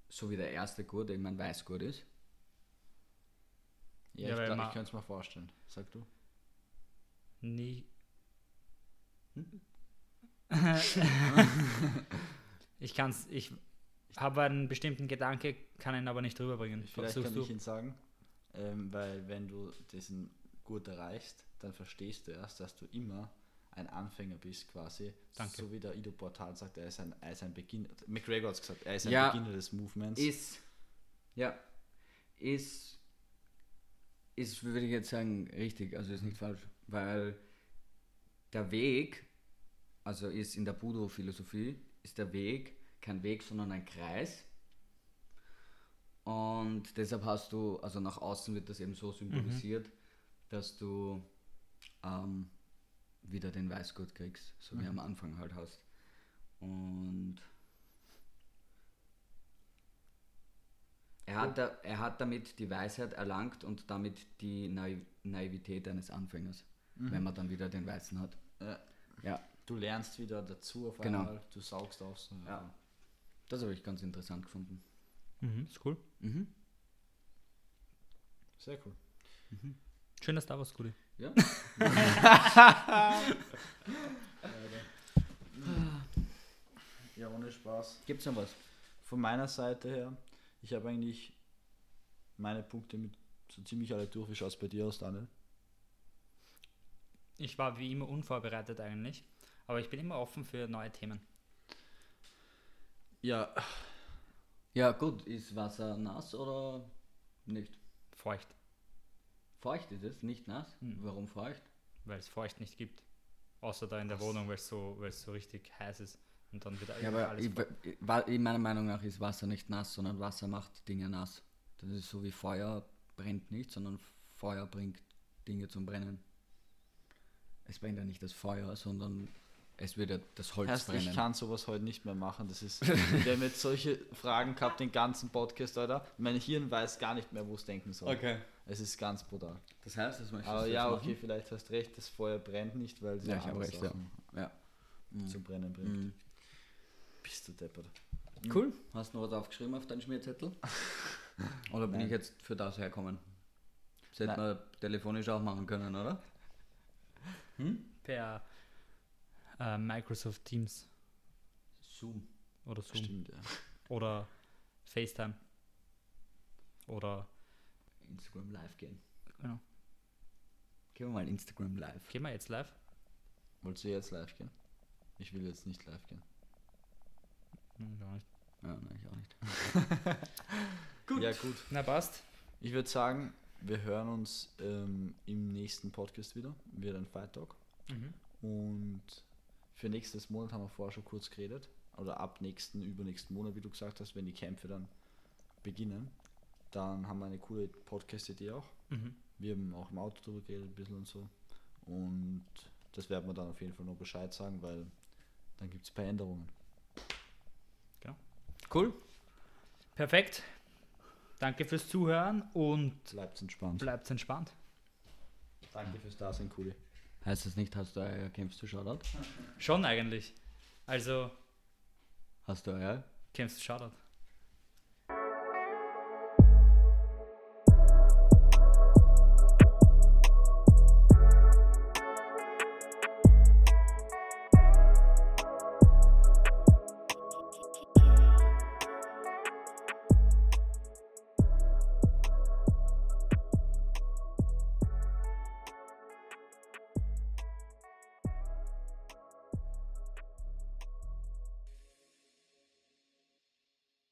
so wie der erste Gurt ein Weißgurt ist? Ja, Ja, ich, glaub, ich kann es mir vorstellen. Sag du. Nie. ich kann's, ich habe einen bestimmten Gedanke, kann ihn aber nicht rüberbringen. Vielleicht Versuchst kann du? ich ihn sagen, ähm, weil wenn du diesen Gurt erreichst, dann verstehst du erst, dass du immer ein Anfänger bist quasi. Danke. So wie der Ido Portal sagt, er ist ein, er ist ein Beginn. McGregor hat es gesagt, er ist ein Ja. Beginner des Movements. Ist, ja, ist, ist, würde ich jetzt sagen, richtig, also ist nicht falsch, weil der Weg, also ist in der Budo-Philosophie, ist der Weg kein Weg, sondern ein Kreis. Und deshalb hast du, also nach außen wird das eben so symbolisiert, dass du ähm, wieder den Weißgurt kriegst, so wie am Anfang halt hast. Und er hat, da, er hat damit die Weisheit erlangt und damit die Naiv Naivität eines Anfängers, wenn man dann wieder den Weißen hat. Ja. Ja, Du lernst wieder dazu auf Genau. einmal, du saugst auf. So, Ja. das habe ich ganz interessant gefunden. Mhm, ist cool. Mhm. Sehr cool. Schön, dass da was, Gudi. Ja. Ja, ohne Spaß. Gibt's noch was? Von meiner Seite her, ich habe eigentlich meine Punkte mit so ziemlich alle durch. Wie schaut es bei dir aus, Daniel? Ich war wie immer unvorbereitet eigentlich, aber ich bin immer offen für neue Themen. Ja, Ja, gut, ist Wasser nass oder nicht? Feucht, Feucht ist es, nicht nass. Warum feucht? weil es feucht nicht gibt. Außer da in der Wohnung, weil es so, weil es so richtig heiß ist und dann wieder Ja, aber alles ich, ich- meiner Meinung nach ist Wasser nicht nass, sondern Wasser macht Dinge nass. Das ist so wie Feuer brennt nicht, sondern Feuer bringt Dinge zum Brennen. Es brennt ja nicht das Feuer, sondern es wird ja das Holz Heißt, brennen. ich kann sowas heute nicht mehr machen. Das ist, wir haben jetzt solche Fragen gehabt, den ganzen Podcast, Alter. Mein Hirn weiß gar nicht mehr, wo es denken soll. Okay. Es ist ganz brutal. Das heißt, das möchtest Aber du ja, okay, vielleicht hast recht, das Feuer brennt nicht, weil sie Ja, ich habe andere recht, ja. Sachen Ja. zum Brennen bringt. Mhm. Bist du deppert. Cool. Hast du noch was aufgeschrieben auf deinen Schmierzettel? Oder bin Nein. ich jetzt für das herkommen? Das hätte Nein. man telefonisch auch machen können, oder? per äh, Microsoft Teams Zoom. oder Zoom Stimmt, ja. oder FaceTime oder Instagram live gehen. genau. Gehen wir mal Instagram live. Gehen wir jetzt live? Wolltest du jetzt live gehen? Ich will jetzt nicht live gehen. Hm, gar nicht. Ja, nein, ich auch nicht. Gut. Ja, gut. Na passt. Ich würde sagen, wir hören uns ähm, im nächsten Podcast wieder. Wird ein Fight Talk. Mhm. Und für nächstes Monat haben wir vorher schon kurz geredet. Oder ab nächsten, übernächsten Monat, wie du gesagt hast, wenn die Kämpfe dann beginnen. Dann haben wir eine coole Podcast-Idee auch. Mhm. Wir haben auch im Auto drüber geredet, ein bisschen und so. Und das werden wir dann auf jeden Fall noch Bescheid sagen, weil dann gibt es ein paar Änderungen. Genau. Cool. Perfekt. Danke fürs Zuhören und Bleibt entspannt. bleibt entspannt. Danke fürs Dasein, Kuli. Heißt das nicht, hast du Eier, kämpfst du Shoutout? Schon eigentlich. Also, Hast du Eier? kennst du Shoutout.